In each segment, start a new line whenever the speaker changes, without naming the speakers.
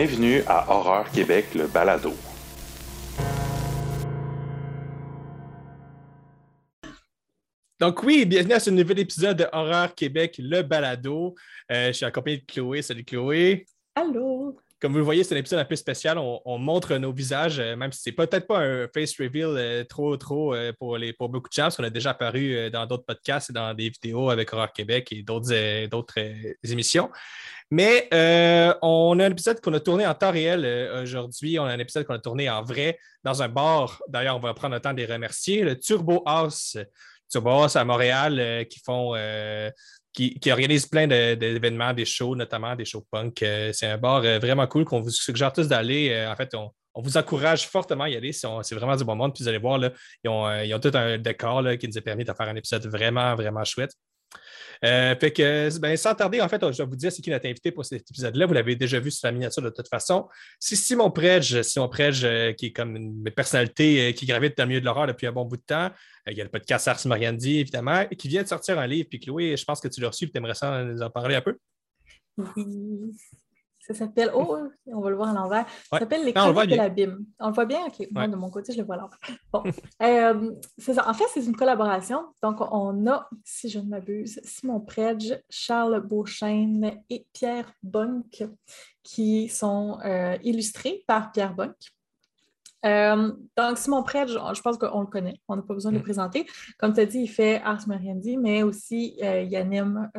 Bienvenue à Horreur Québec, le balado.
Donc oui, bienvenue à ce nouvel épisode de Horreur Québec, le balado. Euh, je suis accompagné de Chloé. Salut Chloé.
Allô.
Comme vous le voyez, c'est un épisode un peu spécial. On, montre nos visages, euh, même si c'est peut-être pas un face reveal euh, trop, trop pour, les, pour beaucoup de gens, parce qu'on a déjà apparu dans d'autres podcasts et dans des vidéos avec Horreur Québec et d'autres, d'autres émissions. Mais on a un épisode qu'on a tourné en temps réel aujourd'hui. On a un épisode qu'on a tourné en vrai dans un bar. D'ailleurs, on va prendre le temps de les remercier. Le Turbo House Turbo House à Montréal qui font qui, organisent plein d'événements, des shows, notamment des shows punk. Euh, c'est un bar euh, vraiment cool qu'on vous suggère tous d'aller. Euh, en fait, on, vous encourage fortement à y aller. C'est vraiment du bon monde. Puis vous allez voir, ils, ont, tout un décor qui nous a permis de faire un épisode vraiment, vraiment chouette. Euh, fait que, ben, sans tarder, en fait, je vais vous dire c'est qui notre invité pour cet épisode-là. Vous l'avez déjà vu sur la miniature de toute façon. C'est Simon Predge, Simon Predge, euh, qui est comme une personnalité euh, qui gravite dans le milieu de l'horreur depuis un bon bout de temps. il y a le podcast Ars Mariandi, évidemment, qui vient de sortir un livre. Puis Chloé, je pense que tu l'as reçu, tu aimerais ça nous en parler un peu?
Oui. Ça s'appelle. Oh, on va le voir à l'envers. Ça s'appelle Les Chroniques de l'abîme. On le voit bien? OK. Moi, de mon côté, je le vois à l'envers. Bon. Euh, ça. En fait, c'est une collaboration. Donc, on a, si je ne m'abuse, Simon Predge, Charles Beauchesne et Pierre Bonk qui sont euh, illustrés par Pierre Bonk. Euh, donc, Simon Predge, je pense qu'on le connaît. On n'a pas besoin de le mm. présenter. Comme tu as dit, il fait Ars Mariendi, mais aussi il anime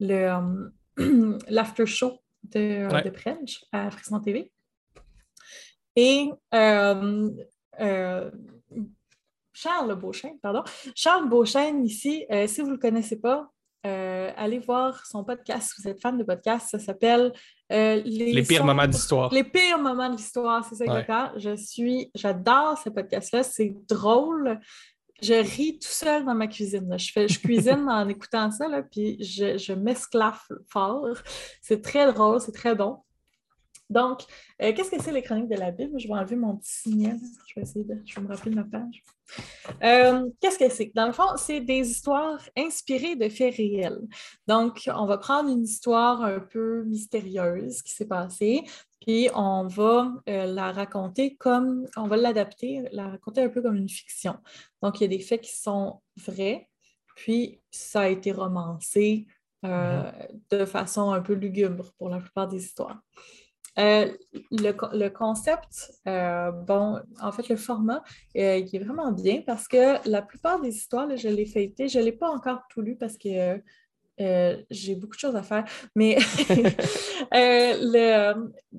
le l'after show de, ouais. à Frisson TV. Et euh, euh, Charles Beauchesne, pardon. Charles Beauchesne, ici, euh, si vous ne le connaissez pas, allez voir son podcast. Si vous êtes fan de podcast, ça s'appelle
les, les, pires moments d'histoire.
Les pires moments de l'histoire, c'est ça exactement. Je suis, j'adore ce podcast-là. C'est drôle je ris tout seul dans ma cuisine. Je, fais, je cuisine en écoutant ça, là, puis je, je m'esclaffe fort. C'est très drôle, c'est très bon. Donc, euh, qu'est-ce que c'est les chroniques de la Bible? Je vais enlever mon petit signal. Je vais essayer de, je vais me rappeler de ma page. Euh, qu'est-ce que c'est? Dans le fond, c'est des histoires inspirées de faits réels. Donc, on va prendre une histoire un peu mystérieuse qui s'est passée, puis on va euh, la raconter comme, on va l'adapter, la raconter un peu comme une fiction. Donc, il y a des faits qui sont vrais, puis ça a été romancé mm-hmm. de façon un peu lugubre pour la plupart des histoires. Euh, le, concept, euh, bon, en fait, le format, euh, il est vraiment bien parce que la plupart des histoires, je l'ai feuilleté, je ne l'ai pas encore tout lu parce que j'ai beaucoup de choses à faire, mais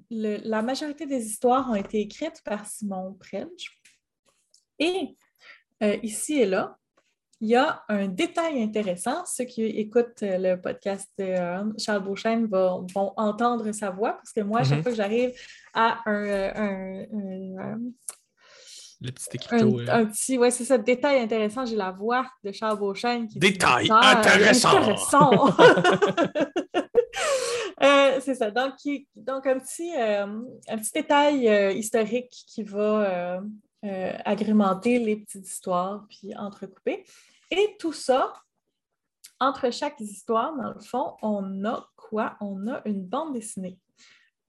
la majorité des histoires ont été écrites par Simon Predge. Et ici et là, il y a un détail intéressant. Ceux qui écoutent euh, le podcast de euh, Charles Beauchesne vont, entendre sa voix parce que moi, à chaque mhm. fois que j'arrive à un, euh,
le petit écriteau.
Un, petit, ouais, c'est ça, détail intéressant. J'ai la voix de Charles Beauchesne qui
Détail intéressant! intéressant.
c'est ça. Donc, donc un, petit, un petit détail historique qui va agrémenter les petites histoires puis entrecouper. Et tout ça, entre chaque histoire, dans le fond, on a quoi? On a une bande dessinée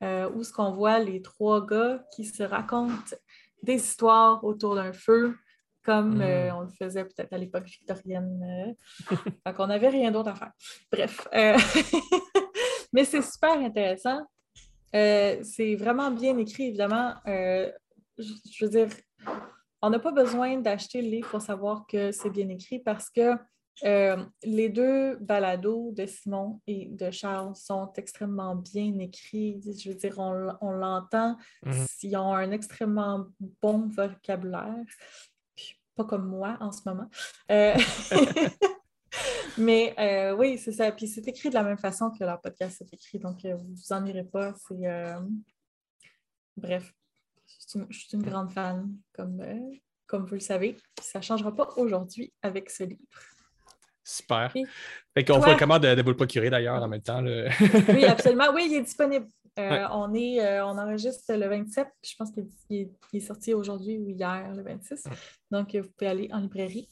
euh, où ce qu'on voit les trois gars qui se racontent des histoires autour d'un feu, comme euh, hmm. on le faisait peut-être à l'époque victorienne. Euh, donc, on n'avait rien d'autre à faire. Bref. Mais c'est super intéressant. c'est vraiment bien écrit, évidemment. je veux dire, on n'a pas besoin d'acheter le livre pour savoir que c'est bien écrit parce que euh, les deux balados de Simon et de Charles sont extrêmement bien écrits. Je veux dire, on, l'entend. Mhm. Ils ont un extrêmement bon vocabulaire. pas comme moi en ce moment. Euh, mais euh, oui, c'est ça. Puis c'est écrit de la même façon que leur podcast est écrit. Donc, vous ne vous ennuierez pas. C'est. Bref, je suis une grande fan, comme, euh, comme vous le savez. Ça ne changera pas aujourd'hui avec ce livre.
Super. fait qu'on fait comment de, de, vous le procurer d'ailleurs en même temps.
oui, absolument. Oui, il est disponible. Euh, on, est, euh, on enregistre le 27. Je pense qu'il est, sorti aujourd'hui ou hier, le 26. Donc, vous pouvez aller en librairie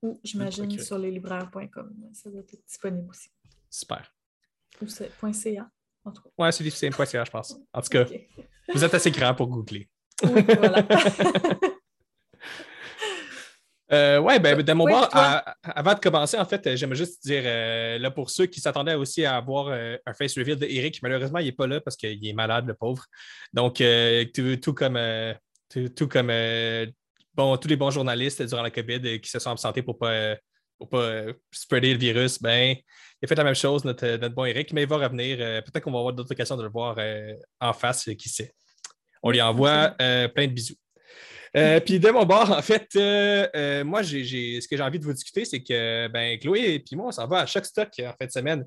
ou, j'imagine, sur leslibraires.com. Ça doit être disponible aussi.
Super.
Ou .ca.
Ouais, c'est livecine.ca, je pense. En tout cas, vous êtes assez grand pour googler.
Oui, voilà.
Euh, ouais, ben, de mon bord, avant de commencer, en fait, j'aimerais juste dire, euh, là, pour ceux qui s'attendaient aussi à avoir euh, un face reveal d'Eric, malheureusement, il n'est pas là parce qu'il est malade, le pauvre. Donc, tout, comme, tout, comme bon, tous les bons journalistes durant la COVID qui se sont absentés pour ne pas, pour pas spreader le virus, ben, il a fait la même chose, notre, bon Eric, mais il va revenir. Peut-être qu'on va avoir d'autres occasions de le voir en face, qui sait. On lui envoie plein de bisous. Euh, puis de mon bord, en fait, euh, euh, moi, j'ai, ce que j'ai envie de vous discuter, c'est que ben, Chloé et puis moi, on s'en va à chaque stock en fin de semaine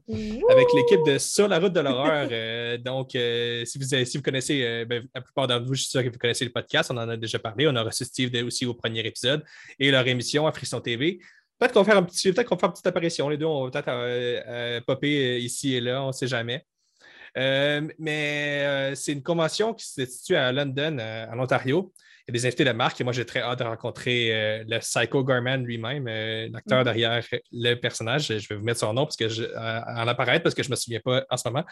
avec l'équipe de Sur la route de l'horreur. donc, si, vous, si vous connaissez, ben, la plupart d'entre vous, je suis sûr que vous connaissez le podcast, on en a déjà parlé. On a reçu Steve aussi au premier épisode et leur émission à Frisson TV. Peut-être qu'on va faire un petit, peut-être qu'on va faire une petite apparition. Les deux, on va peut-être popper ici et là, on ne sait jamais. mais c'est une convention qui se situe à London, en Ontario il y a des invités de marque et moi, j'ai très hâte de rencontrer euh, le Psycho Garman lui-même, euh, l'acteur mm. derrière le personnage. Je vais vous mettre son nom parce que je, en apparaître parce que je ne me souviens pas en ce moment.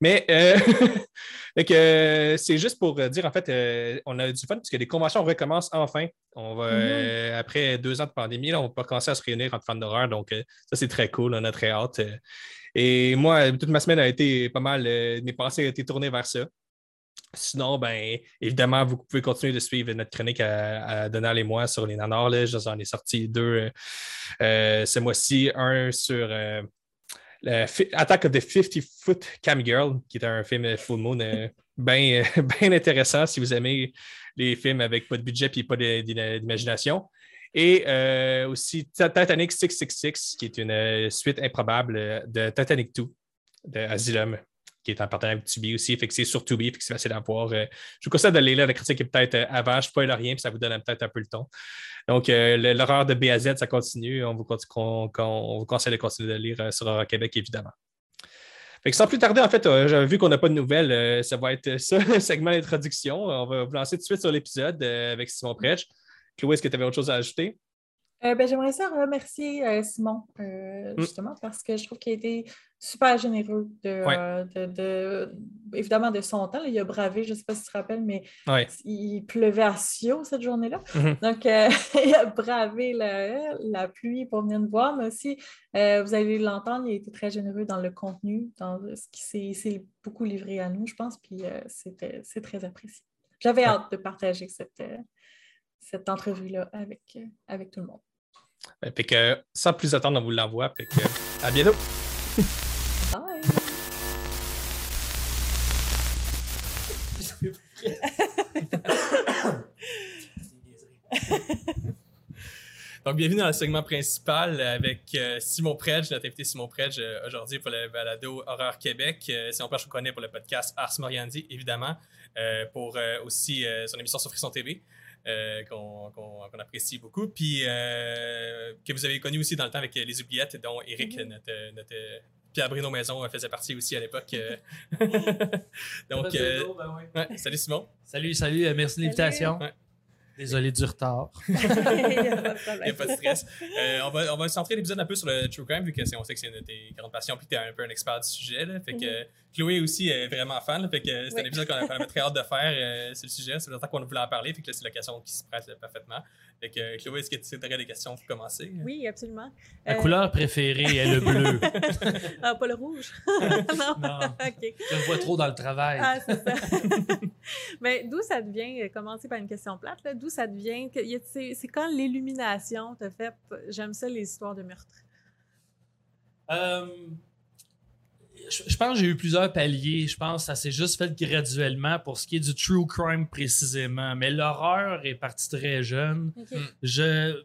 Mais euh, c'est juste pour dire, en fait, on a du fun parce que les conventions recommencent enfin. On va, mm-hmm. après deux ans de pandémie, on va commencer à se réunir entre fans d'horreur. Donc, ça, c'est très cool. On a très hâte. Et moi, toute ma semaine a été pas mal, mes pensées ont été tournées vers ça. Sinon, ben, évidemment, vous pouvez continuer de suivre notre chronique à, Donald et moi sur les nanars. J'en ai sorti deux euh, euh, ce mois-ci. Un sur euh, Attack of the 50 Foot Cam Girl, qui est un film full moon bien intéressant si vous aimez les films avec pas de budget et pas d'imagination. Et aussi Titanic 666, qui est une suite improbable de Titanic 2 de Asylum qui est en partenariat avec Tubi aussi. Fait que c'est sur Tubi, fait que c'est facile à voir. Euh, je vous conseille d'aller là. La critique est peut-être euh, avant. Je spoil rien, puis ça vous donne peut-être un peu le ton. Donc, euh, l'horreur de B à Z, ça continue. On vous, conseille de continuer de lire sur Horror Québec, évidemment. Sans plus tarder, en fait, vu qu'on n'a pas de nouvelles. ça va être ça, le segment d'introduction. On va vous lancer tout de suite sur l'épisode avec Simon Prech. Chloé, est-ce que tu avais autre chose à ajouter?
Euh, ben, j'aimerais ça remercier euh, Simon, euh, mm. justement, parce que je trouve qu'il a été super généreux de, évidemment de son temps. il a bravé, je ne sais pas si tu te rappelles, mais il pleuvait à Sio cette journée-là. Mm-hmm. Donc, il a bravé la, pluie pour venir nous voir, mais aussi, vous allez l'entendre, il a été très généreux dans le contenu, dans ce qui s'est beaucoup livré à nous, je pense, puis c'est très apprécié. J'avais hâte de partager cette, cette entrevue-là avec, avec tout le monde.
Euh, fait que sans plus attendre, on vous l'envoie. Fait que à bientôt. Bye. Donc, bienvenue dans le segment principal avec euh, Simon Predge, notre invité Simon Predge euh, aujourd'hui pour le balado Horreur Québec. Simon Predge, on connaît pour le podcast Ars Moriandi, évidemment, pour aussi son émission sur Frisson TV. Euh, qu'on apprécie beaucoup. Puis euh, que vous avez connu aussi dans le temps avec Les Oubliettes, dont Eric, mm-hmm. notre, Pierre Bruno Maison faisait partie aussi à l'époque. Donc, ben salut Simon.
Salut, salut, merci de l'invitation. Désolé du retard.
Il n'y a, pas de stress. Euh, on, va, on va centrer l'épisode un peu sur le true crime, vu que on sait que c'est une de tes grandes passions, puis tu es un peu un expert du sujet. Là, fait que mm-hmm. Chloé aussi est vraiment fan. fait que c'est un épisode qu'on a, très hâte de faire euh, sur le sujet. C'est longtemps qu'on voulait en parler. Fait que c'est l'occasion qui se prête parfaitement. Fait que, Chloé, est-ce que tu aurais des questions pour commencer?
Oui, absolument.
La couleur préférée est le bleu.
ah, pas le rouge?
non? non. Je le vois trop dans le travail.
Ah, c'est ça. Mais d'où ça devient, euh, commencer par une question plate, d'où ça devient, c'est quand l'illumination te fait, j'aime ça les histoires de meurtre?
Euh, je, pense que j'ai eu plusieurs paliers. Je pense que ça s'est juste fait graduellement pour ce qui est du true crime précisément. Mais l'horreur est partie très jeune. Je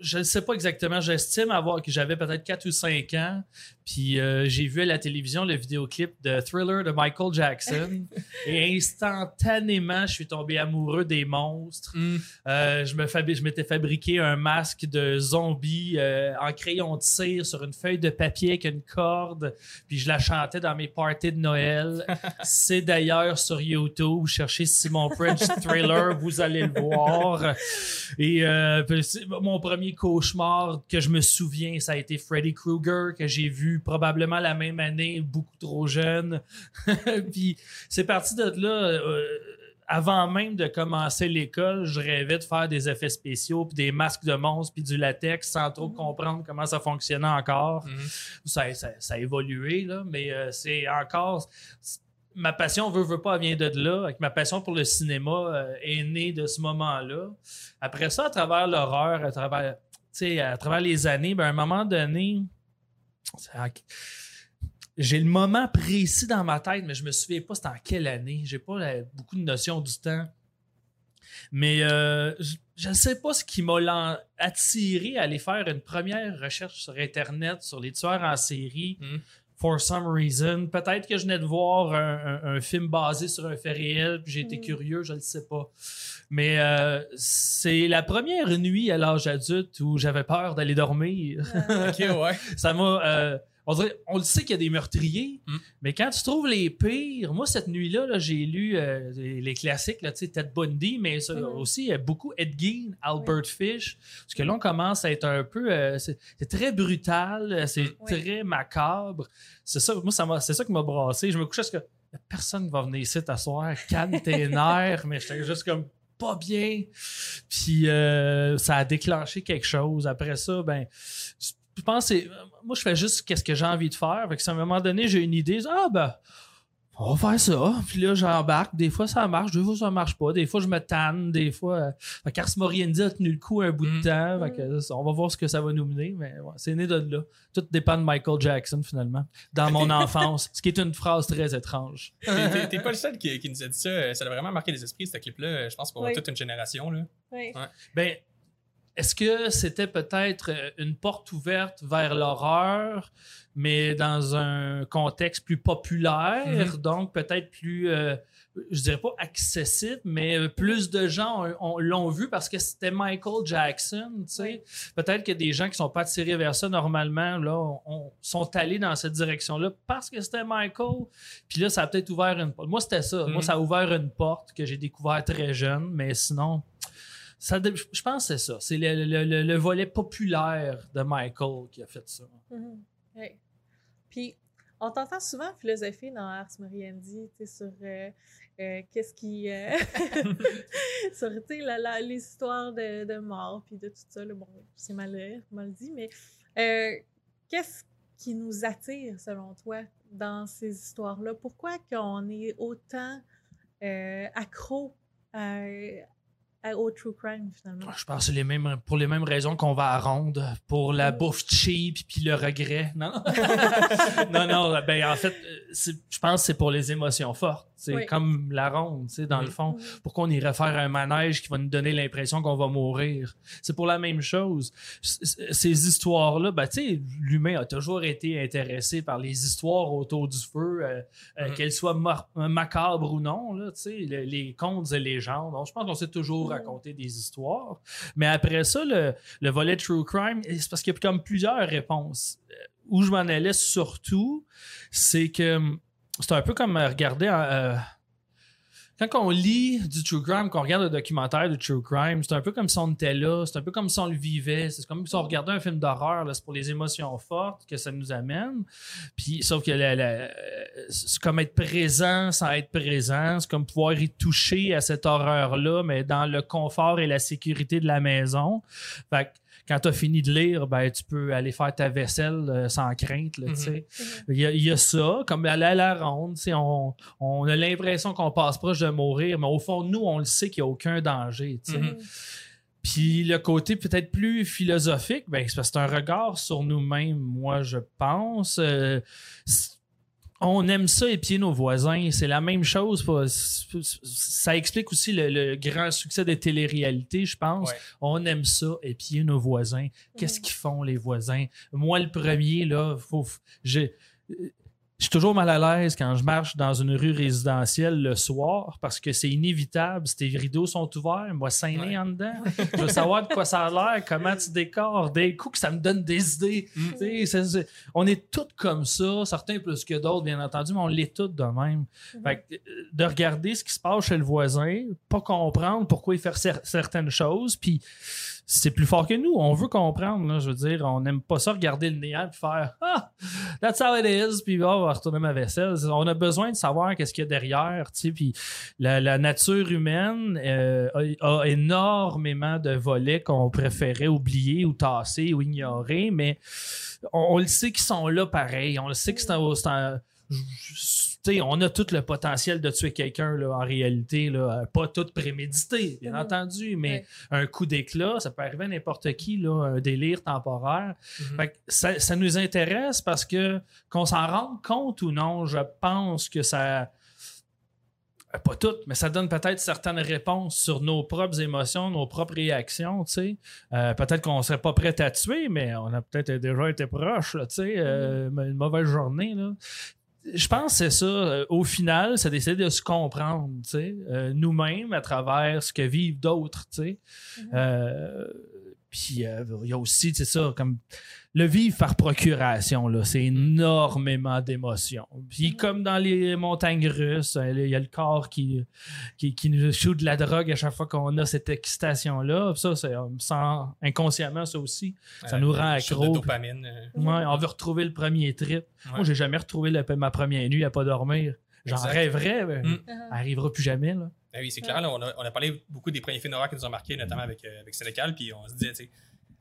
je ne sais pas exactement. J'estime avoir que j'avais peut-être 4 ou 5 ans. Puis euh, j'ai vu à la télévision le vidéoclip de Thriller de Michael Jackson. et instantanément, je suis tombé amoureux des monstres. Mm. Euh, je, me je m'étais fabriqué un masque de zombie euh, en crayon de cire sur une feuille de papier avec une corde. Puis je la chantais dans mes parties de Noël. C'est d'ailleurs sur YouTube. Cherchez Simon French Thriller, vous allez le voir. Et mon premier premier cauchemar que je me souviens, ça a été Freddy Krueger, que j'ai vu probablement la même année, beaucoup trop jeune. Puis c'est parti de là. euh, avant même de commencer l'école, je rêvais de faire des effets spéciaux, puis des masques de monstres, puis du latex, sans trop comprendre comment ça fonctionnait encore.
Mhm.
Ça, ça- ça a évolué, là, mais euh, c'est encore. Ma passion, veut, veut pas, vient de là. Ma passion pour le cinéma euh, est née de ce moment-là. Après ça, à travers l'horreur, à travers, à travers les années, ben, à un moment donné, j'ai le moment précis dans ma tête, mais je me souviens pas c'était en quelle année. J'ai pas beaucoup de notion du temps. Mais euh, je- ne sais pas ce qui m'a attiré à aller faire une première recherche sur Internet sur les tueurs en série.
Mhm.
For some reason. Peut-être que je venais de voir un, un- un film basé sur un fait réel, puis j'ai été
Mhm.
curieux, je ne le sais pas. Mais euh, c'est la première nuit à l'âge adulte où j'avais peur d'aller dormir.
Ok, ouais.
Ça m'a. euh, on, dirait- on le sait qu'il y a des meurtriers,
Mm.
mais quand tu trouves les pires, moi, cette nuit-là, là, j'ai lu euh, les, les classiques, là, tu sais, Ted Bundy, mais ça,
Mm.
aussi euh, beaucoup Ed Gein, Albert Fish. Parce que là, on commence à être un peu. euh, c'est c'est très brutal, euh, c'est
Oui.
très macabre. C'est ça, moi, ça m'a- c'est ça qui m'a brassé. Je me couchais parce que personne qui va venir ici t'asseoir, calme tes nerfs, mais j'étais juste comme pas bien. Puis euh, ça a déclenché quelque chose. Après ça, ben, je pense que c'est- moi, je fais juste qu'est-ce que j'ai envie de faire. Fait que si à un moment donné, j'ai une idée, je dis, ah ben, on va faire ça. Puis là, j'embarque. Des fois, ça marche. Des fois, ça marche pas. Des fois, je me tanne. Des fois, euh, fait qu'Ars Moriendi a tenu le coup un bout de
Mhm.
temps. Fait que, on va voir ce que ça va nous mener. Mais ouais, c'est né de là. Tout dépend de Michael Jackson, finalement, dans mon enfance. Ce qui est une phrase très étrange.
T'es- pas le seul qui, qui nous a dit ça. Ça a vraiment marqué les esprits, ce clip-là. Je pense pour
Oui.
toute une génération. Là.
Oui.
Ben, est-ce que c'était peut-être euh, une porte ouverte vers l'horreur, mais dans un contexte plus populaire,
Mhm.
donc peut-être plus, euh, je dirais pas accessible, mais euh, plus de gens ont- ont- l'ont vu parce que c'était Michael Jackson, tu sais. Peut-être que des gens qui sont pas attirés vers ça normalement, là, on- sont allés dans cette direction-là parce que c'était Michael. Puis là, ça a peut-être ouvert une porte. Moi, c'était ça. Moi, ça a ouvert une porte que j'ai découvert très jeune, mais sinon, je pense que c'est ça. C'est le, le- le- le volet populaire de Michael qui a fait ça.
Mhm. Ouais. Puis, on t'entend souvent philosopher dans Ars Moriendi, sur euh, euh, qu'est-ce qui. euh, sur, la- la- les de, de mort, puis de tout ça. là. bon, c'est mal, mal dit, mais euh, qu'est-ce qui nous attire, selon toi, dans ces histoires-là? Pourquoi qu'on est autant euh, accro à- au true crime, finalement?
Je pense que c'est les mêmes, pour les mêmes raisons qu'on va à Ronde, pour la
Mm.
bouffe cheap puis le regret. Non, non, non, ben en fait, euh, je pense que c'est pour les émotions fortes. C'est
Oui.
comme la ronde, tu sais, dans le fond. Pourquoi on irait faire un manège qui va nous donner l'impression qu'on va mourir? C'est pour la même chose. Ces histoires-là, ben, tu sais, l'humain a toujours été intéressé par les histoires autour du feu, euh, euh,
Mhm.
qu'elles soient macabres ou non, là, tu sais, le- les contes et légendes. Donc, je pense qu'on sait toujours
Mhm.
raconter des histoires. Mais après ça, le, le volet True Crime, c'est parce qu'il y a comme plusieurs réponses. Euh, Où je m'en allais surtout, c'est que hum, c'est un peu comme euh, regarder en, euh, quand on lit du true crime, qu'on regarde le documentaire du true crime, c'est un peu comme si on était là, c'est un peu comme si on le vivait, c'est comme si on regardait un film d'horreur, c'est pour les émotions fortes que ça nous amène. Puis, sauf que c'est comme être présent sans être présent, c'est comme pouvoir y toucher à cette horreur-là, mais dans le confort et la sécurité de la maison. Fait que quand tu as fini de lire, ben, tu peux aller faire ta vaisselle euh, sans crainte. Là, tu sais.
Mhm.
Il y, a, il y a ça, comme aller à la ronde, on, on a l'impression qu'on passe proche de mourir, mais au fond, nous, on le sait qu'il n'y a aucun danger.
Mhm.
Puis le côté peut-être plus philosophique, ben, c'est parce que c'est un regard sur nous-mêmes, moi, je pense. Euh, on aime ça épier nos voisins. C'est la même chose. Ça explique aussi le, le grand succès des téléréalités, je pense.
Ouais.
On aime ça, épier nos voisins. Qu'est-ce
Mhm.
qu'ils font, les voisins? Moi, le premier, là, faut, j'ai- je suis toujours mal à l'aise quand je marche dans une rue résidentielle le soir parce que c'est inévitable. Si tes rideaux sont ouverts, moi, saigner
Ouais.
en dedans. Je veux savoir de quoi ça a l'air, comment tu décores. Des coups que ça me donne des idées.
Mm.
On est tous comme ça, certains plus que d'autres, bien entendu, mais on l'est tous de même.
Mhm.
Fait que, euh, de regarder ce qui se passe chez le voisin, pas comprendre pourquoi il fait cer- certaines choses, puis c'est plus fort que nous. On veut comprendre. là. je veux dire, on n'aime pas ça regarder le néant et faire Ah, that's how it is. Puis oh, on va retourner ma vaisselle. On a besoin de savoir qu'est-ce qu'il y a derrière. tu sais. Puis la, nature humaine euh, a, énormément de volets qu'on préférait oublier ou tasser ou ignorer, mais on, le sait qu'ils sont là pareil. On le sait que c'est un- on a tout le potentiel de tuer quelqu'un en réalité, là, pas tout prémédité, bien
Mhm.
entendu, mais
Ouais.
un coup d'éclat, ça peut arriver à n'importe qui, là, un délire temporaire.
Mhm.
Fait que ça, ça nous intéresse parce que qu'on s'en rende compte ou non, je pense que ça. euh, Pas toutes, mais ça donne peut-être certaines réponses sur nos propres émotions, nos propres réactions, tu sais. Euh, peut-être qu'on serait pas prêt à tuer, mais on a peut-être déjà été proche, tu sais, euh, une mauvaise journée, là. Je pense que c'est ça. euh, au final, c'est d'essayer de se comprendre, tu sais, euh, nous-mêmes à travers ce que vivent d'autres, tu sais.
Mhm.
Euh, puis euh, il y a aussi, c'est ça, comme le vivre par procuration, là, c'est énormément d'émotions. Puis
Mhm.
comme dans les montagnes russes, euh, il y a le corps qui, qui, qui nous shoot de la drogue à chaque fois qu'on a cette excitation-là. Ça, c'est on me sent inconsciemment, ça aussi. ça nous rend accro.
de dopamine. euh,
Ouais, on veut retrouver le premier trip. Moi, j'ai jamais retrouvé le- ma première nuit à pas dormir. J'en rêverais, mais
Mm.
Elle arrivera plus jamais. Là.
Ben oui, c'est clair. là, on, a, on a parlé beaucoup des premiers films d'horreur qui nous ont marqués, notamment avec, euh, avec Sénécal. Puis on se disait, tu sais,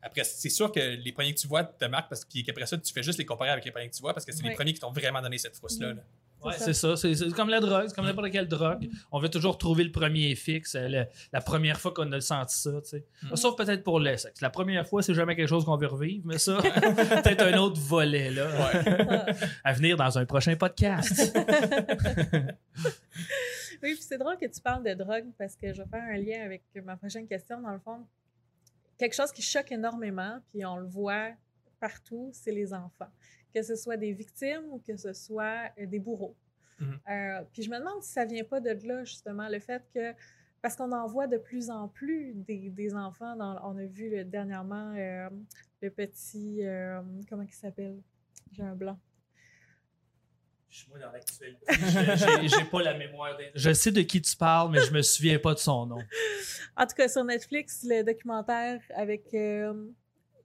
après, c'est sûr que les premiers que tu vois te marquent, parce, puis qu'après ça, tu fais juste les comparer avec les premiers que tu vois, parce que c'est les premiers qui t'ont vraiment donné cette frousse-là. là.
Ouais,
C'est
ça. C'est c'est comme la drogue, c'est comme n'importe quelle drogue. On veut toujours trouver le premier fixe, euh, le- la première fois qu'on a senti ça. tu sais.
Mm.
Sauf peut-être pour le sexe. La première fois, c'est jamais quelque chose qu'on veut revivre, mais ça, peut-être un autre volet là, à venir dans un prochain podcast.
Oui, puis c'est drôle que tu parles de drogue parce que je vais faire un lien avec ma prochaine question. Dans le fond, quelque chose qui choque énormément, puis on le voit partout, c'est les enfants. Que ce soit des victimes ou que ce soit euh, des bourreaux.
Mhm.
Euh, puis je me demande si ça vient pas de là, justement, le fait que. Parce qu'on en voit de plus en plus des, des enfants. Dans, on a vu le- dernièrement euh, le petit. euh, comment il s'appelle? J'ai un blanc.
Je suis moi dans l'actualité. J'ai- pas la mémoire. des- Je sais de qui tu parles, mais je me souviens pas de son nom.
En tout cas, sur Netflix, le documentaire avec euh,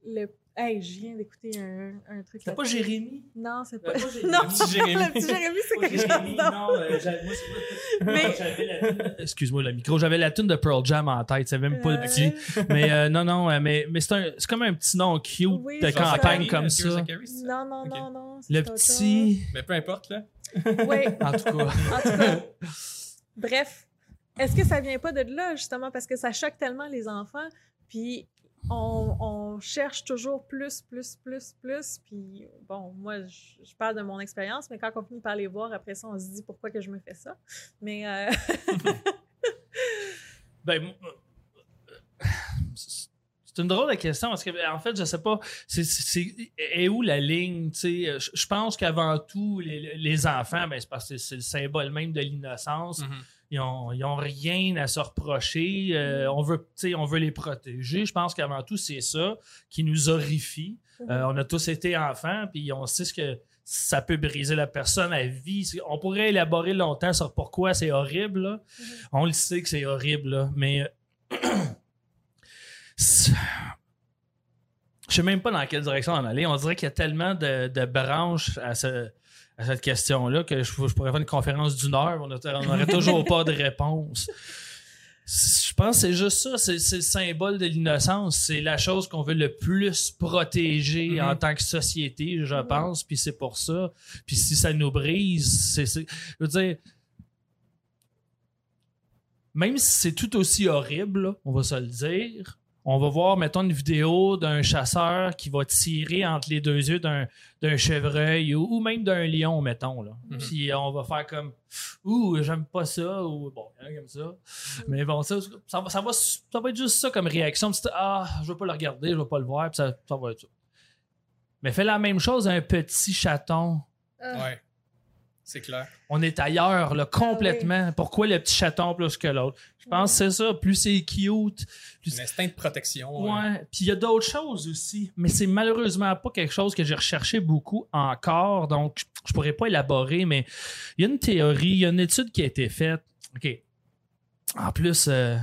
le. Hey, je viens d'écouter un, un truc.
C'est pas. Jérémy?
Non, c'est pas.
pas Jérémy.
Non,
Le petit Jérémy.
le petit Jérémy, c'est quelque
Jérémy, non, euh, moi, c'est moi-
Mais-
j'avais la tune- Excuse-moi le micro, j'avais la tune de Pearl Jam en tête, c'est même pas le
Euh,
petit. Mais euh, non, non, euh, mais, mais c'est un- c'est comme un petit nom cute
Oui,
de campagne comme ça.
Non, non, non, non. c'est
Le petit.
Mais peu importe, là.
Oui,
En tout cas.
en tout cas. Bref, est-ce que ça vient pas de là, justement, parce que ça choque tellement les enfants, puis on, on cherche toujours plus, plus, plus, plus, puis bon, moi, je, je parle de mon expérience, mais quand on finit par les voir, après ça, on se dit pourquoi que je me fais ça. Mais euh,
Ben, moi, euh, c'est une drôle de question parce que, en fait, je sais pas, c'est, c'est, c'est- est où la ligne, tu sais? Je, je pense qu'avant tout, les, les enfants, ben, c'est parce que c'est le symbole même de l'innocence.
Mhm.
Ils ont, ils ont rien à se reprocher. Euh, on, veut, tu sais, on veut les protéger. Je pense qu'avant tout, c'est ça qui nous horrifie. Euh, on a tous été enfants, puis on sait ce que ça peut briser la personne à vie. On pourrait élaborer longtemps sur pourquoi c'est horrible. là. On le sait que c'est horrible, là, mais euh, je sais même pas dans quelle direction en aller. On dirait qu'il y a tellement de, de branches à, ce- à cette question-là que je, je pourrais faire une conférence d'une heure. On n'aurait toujours pas de réponse. Je pense que c'est juste ça, c'est le symbole de l'innocence. C'est la chose qu'on veut le plus protéger
Mhm.
en tant que société, je
Mhm.
pense. Puis c'est pour ça. Puis si ça nous brise, c'est. c'est- Je veux dire. Même si c'est tout aussi horrible, là, on va se le dire, on va voir, mettons, une vidéo d'un chasseur qui va tirer entre les deux yeux d'un d'un chevreuil ou, ou même d'un lion, mettons. Là.
Mhm.
Puis on va faire comme Ouh, j'aime pas ça, ou bon, il y en a comme ça. Mais bon, ça, ça, va, ça, va, ça va être juste ça comme réaction. Ah, je veux pas le regarder, je veux pas le voir, puis ça, ça va être ça. Mais fais la même chose à un petit chaton.
Ah,
Ouais. C'est clair.
On est ailleurs, là, complètement. Pourquoi le petit chaton plus que l'autre? Je pense que c'est ça. Plus c'est cute, plus
Un instinct de protection.
Ouais, puis il y a d'autres choses aussi, mais c'est malheureusement pas quelque chose que j'ai recherché beaucoup encore, donc je pourrais pas élaborer, mais il y a une théorie, il y a une étude qui a été faite. OK. En plus, euh,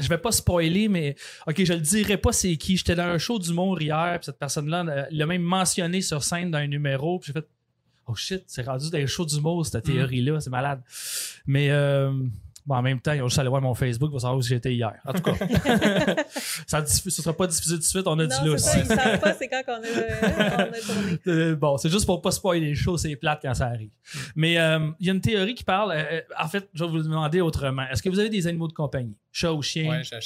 je vais pas spoiler, mais ok, je le dirai pas c'est qui. J'étais dans un show d'humour hier, puis cette personne-là l'a même mentionné sur scène dans un numéro, puis j'ai fait Oh shit, c'est rendu dans un show d'humour, cette théorie-là, c'est malade. Mais euh, bon, en même temps, ils ont juste allé voir mon Facebook pour savoir où j'étais hier. En tout cas, ça ne sera pas diffusé tout de suite, on a
Non,
là
c'est ça,
aussi.
ils savent pas c'est quand qu'on a, qu'on a tourné.
Euh, bon, c'est juste pour pas spoiler les choses, c'est plate quand ça arrive. Mais euh, il y a une théorie qui parle. euh, en fait, je vais vous demander autrement. Est-ce que vous avez des animaux de compagnie? Chat ou chien?
Un chat.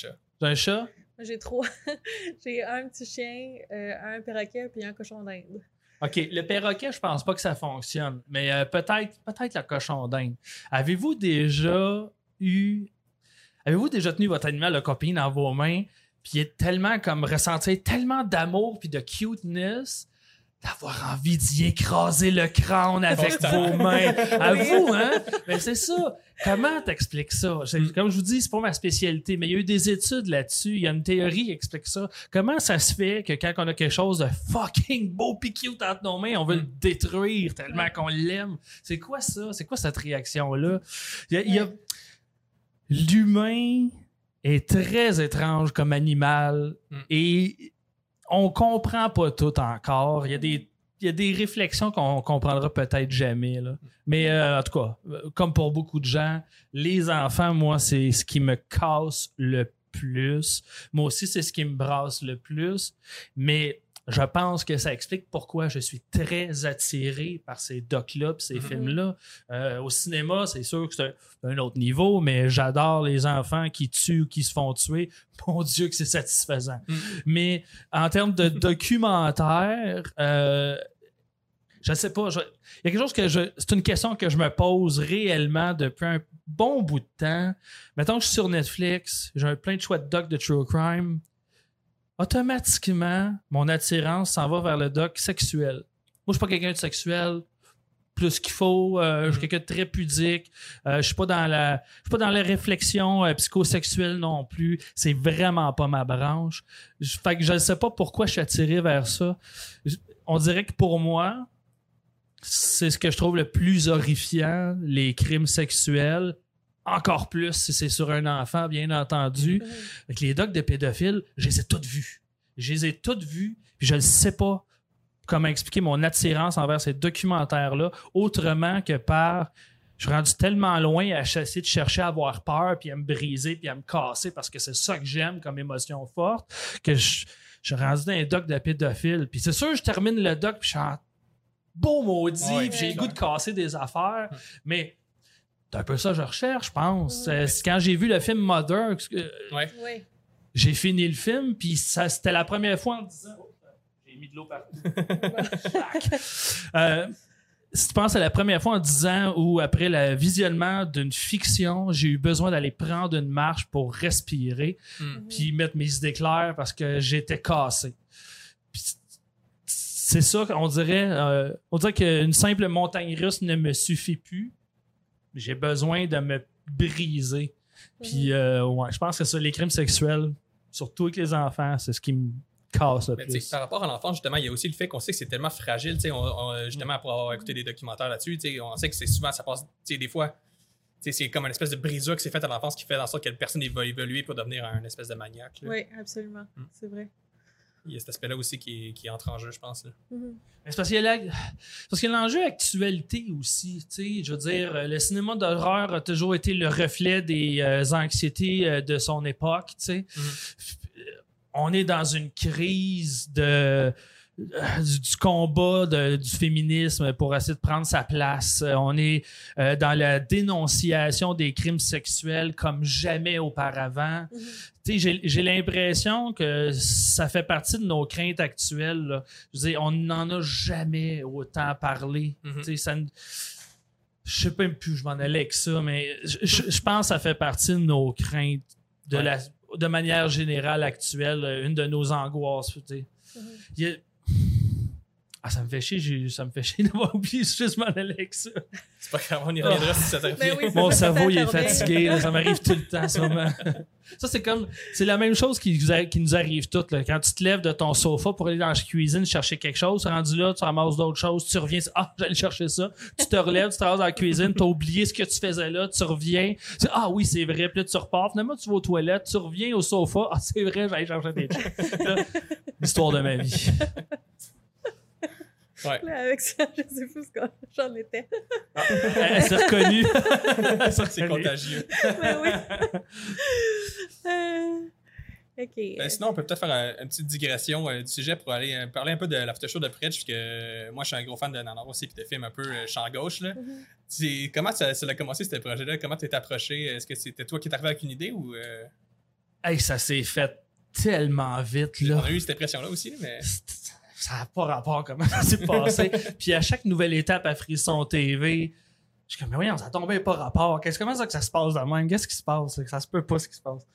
Avez un chat?
Moi, J'ai trois. J'ai un petit chien, euh, un perroquet, puis un cochon d'Inde.
OK, le perroquet, je pense pas que ça fonctionne, mais euh, peut-être peut-être le cochon d'Inde. Avez-vous déjà eu Avez-vous déjà tenu votre animal de compagnie dans vos mains puis tellement comme ressentir tellement d'amour puis de cuteness d'avoir envie d'y écraser le crâne avec vos mains. À vous, hein? Mais c'est ça. Comment t'expliques ça? C'est-
Mm.
Comme je vous dis, c'est pas ma spécialité, mais il y a eu des études là-dessus. Il y a une théorie qui explique ça. Comment ça se fait que quand on a quelque chose de fucking beau pis cute entre nos mains, on veut le
Mm.
détruire tellement qu'on l'aime? C'est quoi ça? C'est quoi cette réaction-là? L'humain est très étrange comme animal
Mm.
et on comprend pas tout encore. Il y a des, il y a des réflexions qu'on comprendra peut-être jamais. Mais euh, en tout cas, comme pour beaucoup de gens, les enfants, moi, c'est ce qui me casse le plus. Moi aussi, c'est ce qui me brasse le plus. Mais je pense que ça explique pourquoi je suis très attiré par ces docs-là ces
Mhm.
films-là. Euh, au cinéma, c'est sûr que c'est un, un autre niveau, mais j'adore les enfants qui tuent ou qui se font tuer. Mon Dieu, que c'est satisfaisant.
Mhm.
Mais en termes de documentaire, euh, je sais pas. je- Il y a quelque chose que je. C'est une question que je me pose réellement depuis un bon bout de temps. Mettons que je suis sur Netflix, j'ai un plein de chouettes docs de True Crime. Automatiquement, mon attirance s'en va vers le doc sexuel. Moi, je suis pas quelqu'un de sexuel plus qu'il faut. Euh, Je suis quelqu'un de très pudique. Euh, je suis pas dans la, je suis pas dans la réflexion euh, psychosexuelle non plus. C'est vraiment pas ma branche. Je, fait que je ne sais pas pourquoi je suis attiré vers ça. Je- On dirait que pour moi, c'est ce que je trouve le plus horrifiant, les crimes sexuels. Encore plus si c'est sur un enfant, bien entendu. Avec les docs de pédophiles, je les ai toutes vues. Je les ai toutes vues, puis je ne sais pas comment expliquer mon attirance envers ces documentaires-là, autrement que par. Je suis rendu tellement loin à essayer de chercher à avoir peur, puis à me briser, puis à me casser, parce que c'est ça que j'aime comme émotion forte, que je, je suis rendu dans un doc de pédophile. Puis c'est sûr, je termine le doc, puis je suis en beau maudit,
Ouais,
puis j'ai le goût de casser des affaires, mais c'est un peu ça que je recherche, je pense.
Ouais.
Euh, quand j'ai vu le film Mother, euh,
Ouais.
Oui.
j'ai fini le film, puis ça, c'était la première fois en disant. Oh, j'ai mis de l'eau partout. Euh, si tu penses à la première fois en 10 ans où, après le visionnement d'une fiction, j'ai eu besoin d'aller prendre une marche pour respirer,
Mm.
puis mettre mes idées claires parce que j'étais cassé. C'est ça qu'on dirait. euh, on dirait qu'une simple montagne russe ne me suffit plus. J'ai besoin de me briser. Puis, euh, ouais, je pense que ça, les crimes sexuels, surtout avec les enfants, c'est ce qui me casse le
Mais
plus.
par rapport à l'enfant, justement, il y a aussi le fait qu'on sait que c'est tellement fragile. tu sais, On, on- justement, pour avoir écouté des documentaires là-dessus, tu sais, on sait que c'est souvent, ça passe, tu sais, des fois, c'est comme une espèce de brisure qui s'est faite à l'enfance qui fait en sorte que la personne va évoluer pour devenir un espèce de maniaque. là.
Oui, absolument.
Mm.
C'est vrai.
Il y a cet aspect-là aussi qui, qui entre en jeu, je pense. là.
Mhm.
Mais C'est parce qu'il y a la- parce qu'il y a l'enjeu actualité aussi. tu sais. Je veux dire, euh, le cinéma d'horreur a toujours été le reflet des euh, anxiétés euh, de son époque. tu sais.
Mhm.
Euh, On est dans une crise de, euh, du, du combat de- du féminisme pour essayer de prendre sa place. Euh, On est euh, dans la dénonciation des crimes sexuels comme jamais auparavant.
Mhm.
J'ai j'ai l'impression que ça fait partie de nos craintes actuelles. là. Je veux dire, on n'en a jamais autant parlé. Tu sais, ça ne- Je sais pas même plus je m'en allais avec ça, mais je, pense que ça fait partie de nos craintes de,
Ouais.
la, de manière générale actuelle, euh, une de nos angoisses.
Mhm.
Il y a- Ah, ça me fait chier, ça me fait chier d'avoir oublié juste m'en aller avec ça.
C'est pas grave, on y reviendra si ça te
Ben oui,
Mon cerveau, il est fatigué. là, ça m'arrive tout le temps. Ça, c'est comme. C'est la même chose qui, nous a- qui nous arrive toutes. là. Quand tu te lèves de ton sofa pour aller dans la cuisine chercher quelque chose, rendu là, tu ramasses d'autres choses, tu reviens, c'est, ah, j'allais chercher ça. Tu te relèves, tu te dans la cuisine, tu as oublié ce que tu faisais là, tu reviens. Tu dis, ah oui, c'est vrai. Puis là, tu repars. Finalement, tu vas aux toilettes, tu reviens au sofa. Ah, c'est vrai, j'allais chercher des choses. L'histoire de ma vie.
Ouais.
Là, avec ça, je sais plus ce que j'en étais.
Elle, elle s'est reconnue.
C'est contagieux.
Ben oui. Euh, ok.
Ben, sinon, on peut peut-être faire un- une petite digression euh, du sujet pour aller euh, parler un peu de l'after show de Pritch, puisque euh, moi, je suis un gros fan de Nanar aussi, puis de films un peu euh, champ gauche. Là.
Mhm.
C'est- Comment ça, ça a commencé, ce projet-là? Comment tu t'es approché? Est-ce que c'était toi qui es arrivé avec une idée ou euh,
Hey, ça s'est fait tellement vite, là.
on a eu cette impression-là aussi? Mais...
ça n'a pas rapport comment ça s'est passé. Puis à chaque nouvelle étape à Frisson TV, je suis comme, mais voyons, ça tombait pas rapport. Qu'est-ce, comment ça que ça se passe de même? Qu'est-ce qui se passe? Ça se peut pas ce qui se passe.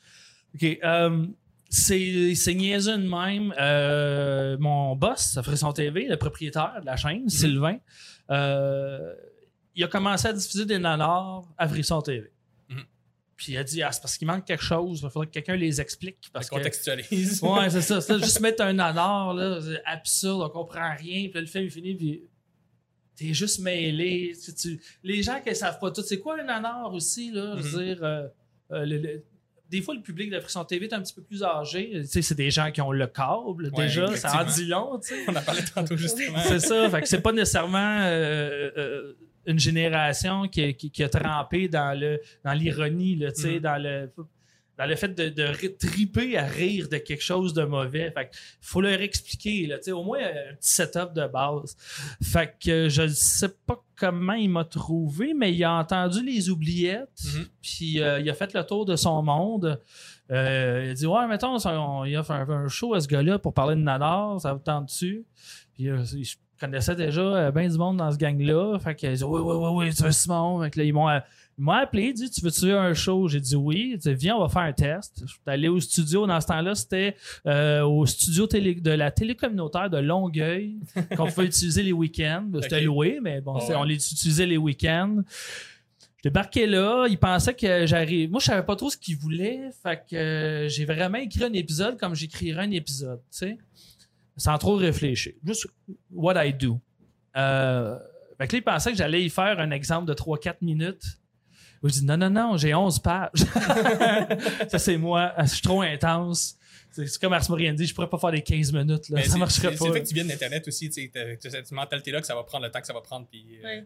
OK. euh, c'est, c'est niaiseux de même. Euh, mon boss, à Frisson TV, le propriétaire de la chaîne, Sylvain, euh, il a commencé à diffuser des nanars à Frisson TV. Puis il a dit, ah, c'est parce qu'il manque quelque chose. Il faudrait que quelqu'un les explique. Parce que
contextualise.
Ouais, c'est ça. C'est juste mettre un nanar, là, c'est absurde, on comprend rien, puis là, le film est fini, puis t'es juste mêlé. Tu- tu- Les gens qui savent pas tout, c'est quoi un nanar aussi, là? Je veux
Mhm.
dire, euh, euh, le- le- des fois, le public de Frisson TV est un petit peu plus âgé. Tu sais, c'est des gens qui ont le câble,
Ouais,
déjà, ça en dit long, tu sais.
On en parlait tantôt justement.
C'est ça. Fait que c'est pas nécessairement euh, euh, une génération qui, qui- qui a trempé dans le dans l'ironie, là, tu sais,
Mhm.
dans le dans le fait de, de ri- triper à rire de quelque chose de mauvais. Fait que faut leur expliquer, là, au moins un petit setup de base. Fait que je ne sais pas comment il m'a trouvé, mais il a entendu les oubliettes,
Mhm.
puis euh, il a fait le tour de son monde. Euh, il a dit Ouais, mettons, on, il a fait un, un show à ce gars-là pour parler de Nanar, ça vous tente dessus? Puis euh, je connaissais déjà bien du monde dans ce gang-là. Fait qu'il a dit Oui, oui, oui, oui, tu veux Simon? Fait que là, ils m'ont, euh, ils m'ont appelé, dit Tu veux-tu un show? J'ai dit oui. Il dit Viens, on va faire un test. Je suis allé au studio. Dans ce temps-là, c'était euh, au studio télé- de la télé communautaire de Longueuil qu'on pouvait utiliser les week-ends. C'était loué, mais bon,
Ouais.
on les utilisait les week-ends. Je débarquais là, il pensait que j'arrive. Moi, je savais pas trop ce qu'il voulait, fait que euh, j'ai vraiment écrit un épisode comme j'écrirais un épisode, tu sais, sans trop réfléchir. Juste what I do. Euh, fait que là, il pensait que j'allais y faire un exemple de 3-4 minutes. Je dis non, non, non, j'ai 11 pages. ça, c'est moi. Je suis trop intense. C'est comme Ars Moriendi, je pourrais pas faire des 15 minutes. Là.
Mais
Ça
c'est-
marcherait pas.
C'est le fait que tu viennes d'Internet aussi, tu sais, t'as- t'as cette mentalité-là que ça va prendre le temps que ça va prendre. Puis, euh,
Ouais.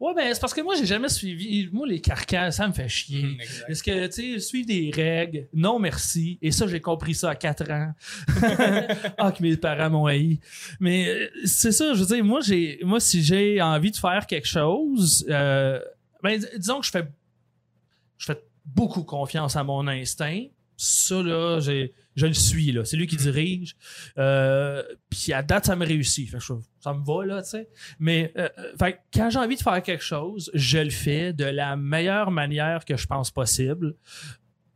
Ouais, ben c'est parce que moi, j'ai jamais suivi. Moi, les carcans, ça me fait chier.
exact.
Est-ce que, tu sais, suivre des règles, non merci. Et ça, j'ai compris ça à 4 ans. ah, que mes parents m'ont haï. Mais euh, c'est ça, je veux dire, moi, j'ai, moi si j'ai envie de faire quelque chose, euh, ben, disons que je fais, je fais beaucoup confiance à mon instinct. Ça, là, j'ai, je le suis, là. C'est lui qui dirige. Euh, Puis à date, ça me réussit. Fait que je- ça me va, là, tu sais. Mais euh, euh, fait quand j'ai envie de faire quelque chose, je le fais de la meilleure manière que je pense possible.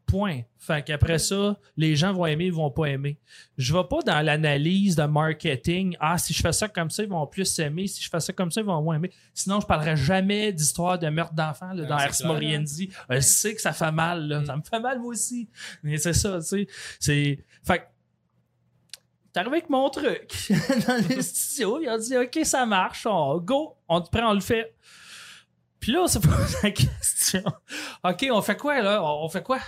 Point. Fait qu'après ça, les gens vont aimer, ils vont pas aimer. Je vais pas dans l'analyse de marketing. Ah, si je fais ça comme ça, ils vont plus aimer. Si je fais ça comme ça, ils vont moins aimer. Sinon, je parlerai jamais d'histoire de meurtre d'enfants là, dans Ars. Moriendi. Je sais que ça fait mal. Là.
Mm.
Ça me fait mal, moi aussi. Mais c'est ça, tu sais. C'est... Fait que T'es arrivé avec mon truc dans les studios. Il a dit OK, ça marche. On, go, on te prend, on le fait. Puis là, on s'est posé la question. OK, on fait quoi là? On fait quoi?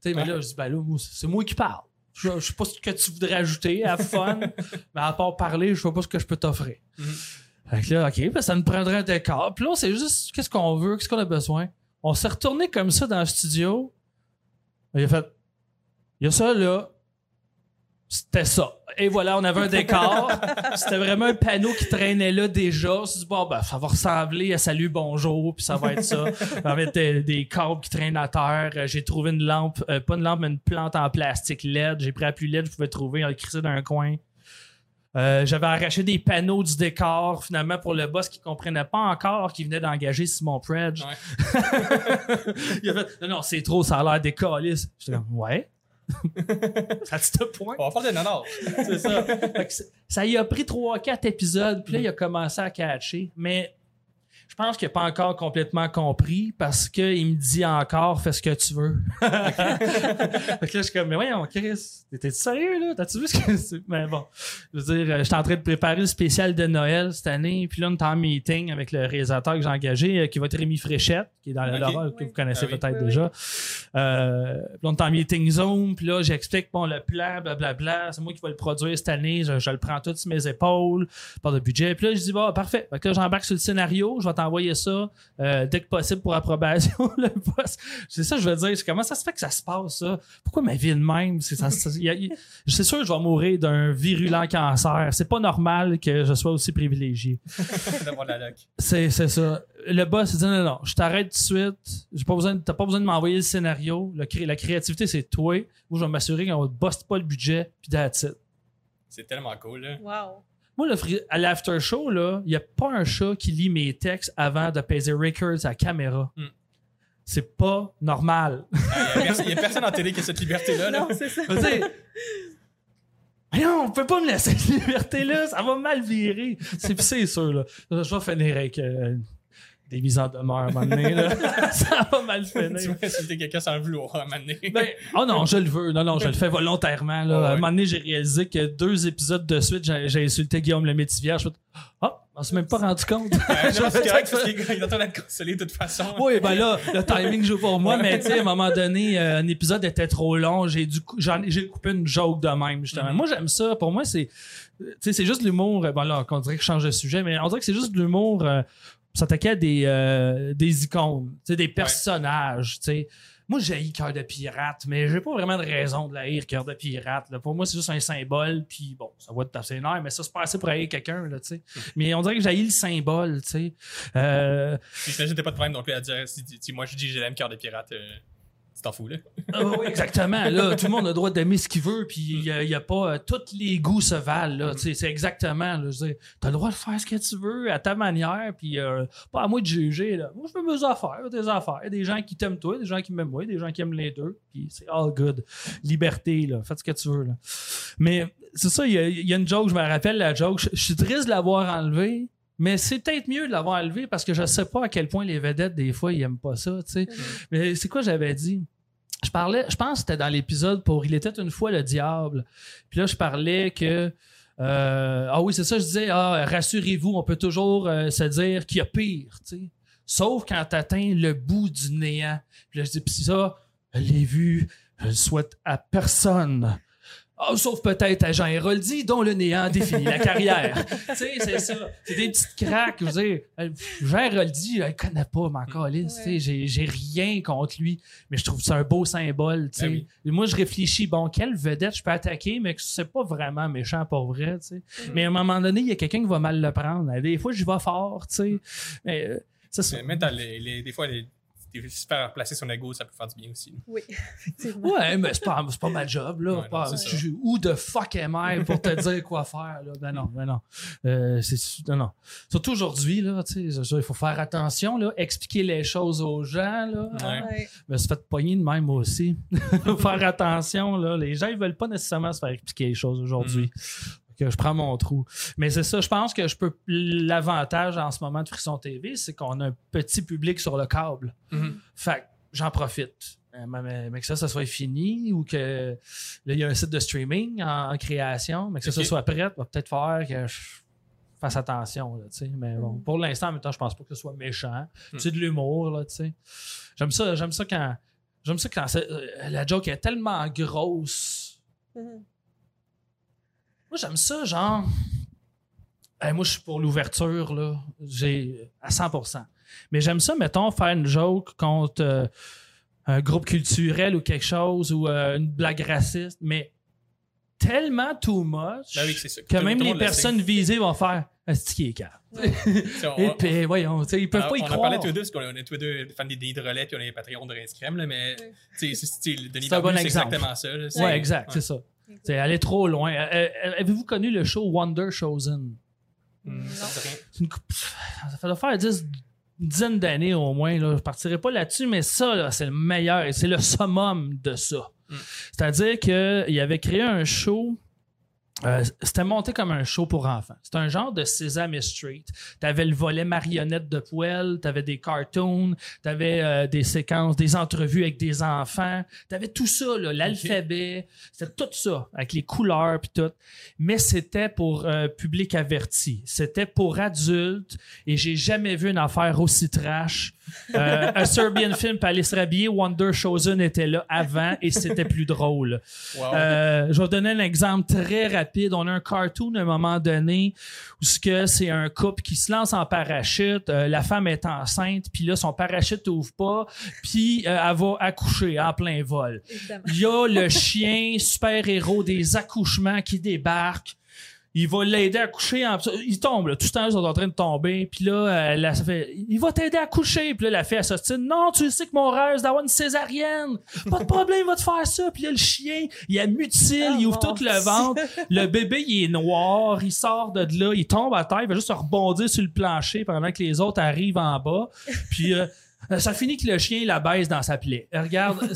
Sais, mais là, je dis, ben là, c'est moi qui parle. Je, je sais pas ce que tu voudrais ajouter à fun, mais à part parler, je sais pas ce que je peux t'offrir.
Mhm.
Fait que là, OK, ben ça nous prendrait un décor. Puis là, c'est juste qu'est-ce qu'on veut, qu'est-ce qu'on a besoin. On s'est retourné comme ça dans le studio. Il a fait, il y a ça là. C'était ça. Et voilà, on avait un décor. C'était vraiment un panneau qui traînait là déjà. On s'est dit, bon, ben, ça va ressembler à Salut, bonjour, puis ça va être ça. On va mettre des, des câbles qui traînent à terre. Euh, J'ai trouvé une lampe, euh, pas une lampe, mais une plante en plastique LED. J'ai pris la plus LED, je pouvais trouver, on l'a crissé dans un coin. Euh, J'avais arraché des panneaux du décor, finalement, pour le boss qui comprenait pas encore qu'il venait d'engager Simon Predge.
Ouais.
Il a fait, non, non, c'est trop, ça a l'air décaliste. J'étais comme, ouais. Ça te point.
On va parler de nanar.
C'est ça. Ça y a pris 3-4 épisodes, puis là, il a commencé à catcher. Mais je pense qu'il n'a pas encore complètement compris parce qu'il me dit encore fais ce que tu veux. fait que là, je suis comme, mais voyons, Chris, t'es sérieux là? T'as-tu vu ce que c'est? Mais bon, je veux dire, euh, j'étais en train de préparer le spécial de Noël cette année, puis là, on est en meeting avec le réalisateur que j'ai engagé, euh, qui va être Rémi Fréchette, qui est dans
Ok.
le rôle que
Oui.
vous connaissez
Ah
peut-être
Oui,
déjà. Euh, puis là, on est en meeting Zoom, puis là, j'explique bon, le plan, blablabla. C'est moi qui vais le produire cette année. Je, je le prends tout sur mes épaules, par le budget. Puis là, je dis, bon, parfait. Fait que là, j'embarque sur le scénario. Je vais t'envoyer ça euh, dès que possible pour approbation. le boss. C'est ça, que je veux dire. C'est Comment ça se fait que ça se passe, ça? Pourquoi ma vie de même? C'est ça- ça- il y a- il- c'est sûr que je vais mourir d'un virulent cancer. C'est pas normal que je sois aussi privilégié. C'est, c'est ça. Le boss il dit non, non, je t'arrête tout de suite. J'ai pas besoin, t'as pas besoin de m'envoyer le scénario. Le cré- la créativité, c'est toi. Moi, je vais m'assurer qu'on ne bosse pas le budget, puis that's it.
C'est tellement cool, là.
Wow.
Moi, le fri- à l'after show, il n'y a pas un chat qui lit mes textes avant de peser records à la caméra.
Hmm.
C'est pas normal.
Il n'y a, personne en télé qui a cette liberté-là. Là.
Non, c'est ça.
Voyons, on peut pas me laisser cette liberté-là, ça va mal virer. C'est c'est sûr, là. Je vais finir avec euh, des mises en demeure à un moment donné, là. ça va mal
tu
finir.
vas insulter quelqu'un sans le vouloir à un moment donné.
Ben, oh non, je le veux. Non, non, je le fais volontairement. Là.
Ouais, ouais.
À un moment donné, j'ai réalisé que deux épisodes de suite, j'ai insulté Guillaume le Métivier. Je fais Ah, on s'est même pas rendu compte.
Ouais, non, correct il est en train d'être consolé de toute façon.
oui, ben là, le timing joue pour moi, mais tu sais, à un moment donné, euh, un épisode était trop long. J'ai dû j'ai coupé une joke de même, justement.
Mhm.
Moi, j'aime ça. Pour moi, c'est. Tu sais, c'est juste de l'humour. euh, Bon, là, on dirait que je change de sujet, mais on dirait que c'est juste de l'humour. Euh, s'attaquer à des, euh, des icônes, des personnages. Moi, j'ai cœur de pirate, mais j'ai pas vraiment de raison de la haïr, cœur de pirate. là. Pour moi, c'est juste un symbole, puis bon, ça va être assez nerf, mais ça, c'est pas assez pour haïr quelqu'un, là. Mais on dirait que j'ai le symbole, tu sais. Euh,
j'imagine que pas de problème non plus à dire si, si moi je dis que j'aime cœur de pirate, euh, tu t'en fous là.
Ah oui, exactement. Là, tout le monde a le droit d'aimer ce qu'il veut, puis il n'y a, pas. euh, tous les goûts se valent. Là, Tu c'est exactement. Là, dire, t'as le droit de faire ce que tu veux à ta manière, puis euh, pas à moi de juger. Là. Moi, je fais mes affaires, des affaires. Des gens qui t'aiment toi, des gens qui m'aiment moi, des gens qui aiment les deux, puis c'est all good. Liberté, là. Faites ce que tu veux. Là. Mais c'est ça, il y, y a une joke, je me rappelle la joke. Je suis triste de l'avoir enlevée. Mais c'est peut-être mieux de l'avoir enlevé parce que je sais pas à quel point les vedettes, des fois, ils aiment pas ça, tu sais. Mais c'est quoi j'avais dit? Je parlais, je pense que c'était dans l'épisode pour Il était une fois le diable. Puis là, je parlais que. euh, ah oui, c'est ça, je disais, ah, rassurez-vous, on peut toujours euh, se dire qu'il y a pire, tu sais. Sauf quand t'atteins le bout du néant. Puis là, je dis, puis ça, je l'ai vu, je le souhaite à personne. Ah, sauf peut-être à Jean Héroldi, dont le néant définit la carrière. tu sais, c'est ça. C'est des petites craques. Je veux dire, euh, Jean Héroldi, je connais pas, ma calisse, tu sais, j'ai- J'ai rien contre lui, mais je trouve que c'est un beau symbole. tu sais.
Ben oui.
Moi, je réfléchis, bon, quelle vedette je peux attaquer, mais que c'est pas vraiment méchant pour vrai. tu sais. Mais à un moment donné, il y a quelqu'un qui va mal le prendre. Des fois, j'y vais fort. tu sais. Mais, euh, c'est ça.
Mais dans les, les- des fois, les, t'es super placé son ego, ça peut faire du bien aussi.
Oui, effectivement.
Ouais, mais c'est pas, c'est pas ma job, là.
Ouais,
Pas- où de fuck am I pour te dire quoi faire, là? Ben non, ben non. Euh, c'est, non, non. Surtout aujourd'hui, là, tu sais, il faut faire attention, là. Expliquer les choses aux gens, là.
Ouais.
Ouais.
Je me suis fait pogner de même moi aussi. faut faire attention, là. Les gens, ils veulent pas nécessairement se faire expliquer les choses aujourd'hui. Que je prends mon trou. Mais c'est ça, je pense que je peux. L'avantage en ce moment de Frisson TV, c'est qu'on a un petit public sur le câble.
Mhm.
Fait que j'en profite. Euh, Mais, mais que ça, ça soit fini ou que là, il y a un site de streaming en, en création, mais que ça,
Ok.
ça soit prêt, va peut-être faire que je fasse attention. Là, tu sais. mais bon,
Mm.
pour l'instant, en même temps, je pense pas que ce soit méchant.
Mm.
C'est de l'humour, là, tu sais. J'aime ça, j'aime ça quand. J'aime ça quand c'est- euh, la joke est tellement grosse.
Mhm.
Moi, j'aime ça, genre. Hey, moi, je suis pour l'ouverture, là. J'ai. à 100%. Mais j'aime ça, mettons, faire une joke contre euh, un groupe culturel ou quelque chose ou euh, une blague raciste, mais tellement too much
Ben oui, c'est ça.
que
Tout
même
tout le
les
le
personnes visées vont faire Est-ce est calme?
On-
Et puis, voyons, ils peuvent
Alors,
pas y
on
croire.
en parlait tous les deux, parce qu'on est tous les deux fans des Denis de relais, puis on est les Patreons de Rince Crème, là, mais
Oui.
tu sais, c'est- c'est- Denis
C'est un bon exemple.
exactement ça. là, c'est-
Ouais, exact,
ouais.
c'est ça. C'est aller trop loin. Euh, euh, Avez-vous connu le show Wonder Chosen?
Hmm, ça me dit rien.
C'est une coupe- Ça fait faire 10, une dizaine d'années au moins. Là. Je partirai pas là-dessus, mais ça, là, c'est le meilleur. et C'est le summum de ça. C'est-à-dire qu'il avait créé un show. Euh, c'était monté comme un show pour enfants. C'était un genre de Sesame Street. T'avais le volet marionnette de poêle, t'avais des cartoons, t'avais euh, des séquences, des entrevues avec des enfants. T'avais tout ça, l'alphabet. C'était tout ça, avec les couleurs puis tout. Mais c'était pour euh, public averti. C'était pour adultes. Et j'ai jamais vu une affaire aussi trash. Euh, un Serbian film, puis aller se rhabiller, Wonder Chosen était là avant et c'était plus drôle.
Wow.
Euh, je vais vous donner un exemple très rapide. On a un cartoon à un moment donné où c'est un couple qui se lance en parachute. euh, la femme est enceinte, puis là son parachute ouvre pas, puis euh, elle va accoucher en plein vol.
Évidemment.
Il y a le chien super héros des accouchements qui débarque. Il va l'aider à coucher. En... Il tombe, là. Tout le temps, ils sont en train de tomber. Puis là, elle, elle fait Il va t'aider à coucher. Puis là, la fille, elle s'ostine. Non, tu sais que mon rêve, c'est d'avoir une césarienne. Pas de problème, il va te faire ça. Puis là, le chien, il a mutile, il ouvre
mon
tout le ventre. Le bébé, il est noir. Il sort de là. Il tombe à terre. Il va juste rebondir sur le plancher pendant que les autres arrivent en bas. Puis. euh, ça finit que le chien la baisse dans sa plaie. Euh, Regarde,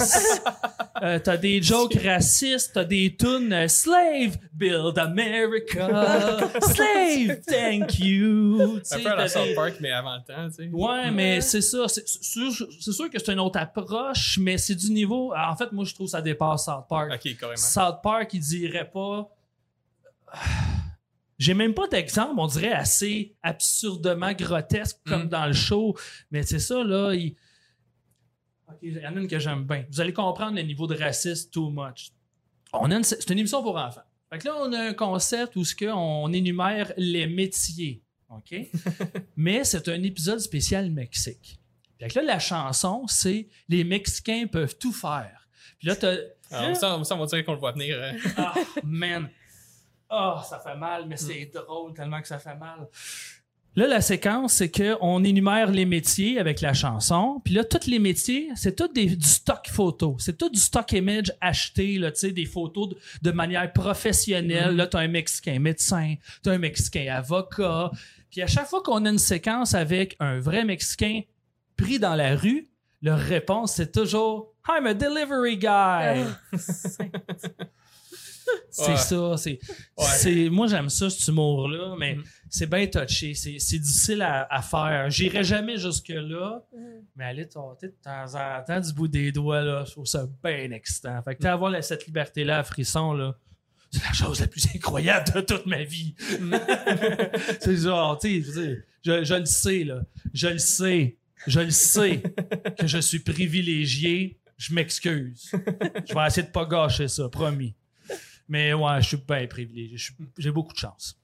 euh, t'as des jokes racistes, t'as des tunes euh, Slave, Build America, Slave, thank you.
Un peu à la South Park, mais avant le temps, tu sais.
Ouais, mais c'est ça. C'est sûr, c'est sûr que c'est une autre approche, mais c'est du niveau. En fait, moi, je trouve que ça dépasse South Park.
Ok, carrément.
South Park, il dirait pas. J'ai même pas d'exemple, on dirait assez absurdement grotesque comme
Mm.
dans le show. Mais c'est ça, là. Il... Ok, il y en a une que j'aime bien. Vous allez comprendre le niveau de racisme too much. On a une... C'est une émission pour enfants. Fait que là, on a un concept où ce on énumère les métiers. OK? Mais c'est un épisode spécial Mexique. Fait que là, la chanson, c'est Les Mexicains peuvent tout faire. Puis là, t'as.
Ah, ça, ça, on va dire qu'on le voit venir. euh.
Ah, man. Ah, ça fait mal, mais c'est drôle tellement que ça fait mal. Là, la séquence, c'est qu'on énumère les métiers avec la chanson. Puis là, tous les métiers, c'est tout des- du stock photo. C'est tout du stock image acheté, là, tu des photos de, de manière professionnelle. Là, t'as un Mexicain médecin, t'as un Mexicain avocat. Puis à chaque fois qu'on a une séquence avec un vrai Mexicain pris dans la rue, leur réponse, c'est toujours « I'm a delivery guy ». C'est
Ouais.
ça. C'est,
Ouais.
moi, j'aime ça, cet humour-là, mais
Mhm.
c'est bien touché. C'est, c'est difficile à, à faire. J'irai jamais jusque-là,
Mm.
mais aller tâter de temps en temps du bout des doigts, là, je trouve ça bien excitant. Fait que t'as avoir cette liberté-là à frisson, là, c'est la chose la plus incroyable de toute ma vie. c'est genre, tu sais, je, je le sais, là. Je le sais. Je le sais que je suis privilégié. Je m'excuse. Je vais essayer de pas gâcher ça, promis. Mais ouais, je suis bien privilégié. J'ai beaucoup de chance.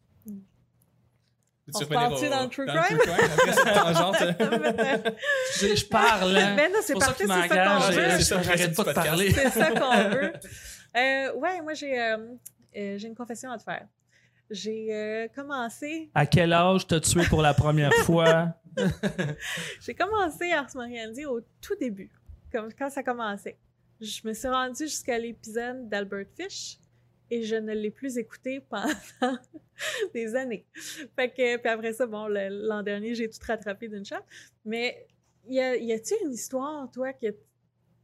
Veux-tu
On
au-
dans le true crime?
après cette tangente? euh?
Je, je parle, hein.
Ben non, c'est
qu'il
c'est ça qu'on veut.
C'est ça
J'arrête pas de parler.
C'est ça qu'on veut. Euh, ouais, moi, j'ai euh, euh, j'ai une confession à te faire. J'ai euh, commencé,
À quel âge t'as tué pour la première fois?
j'ai commencé Ars Moriendi au tout début, comme quand ça commençait. Je me suis rendue jusqu'à l'épisode d'Albert Fish et je ne l'ai plus écouté pendant des années. Fait que, puis après ça, bon, l'an dernier, j'ai tout rattrapé d'une shot. Mais y a- y a-tu une histoire, toi, que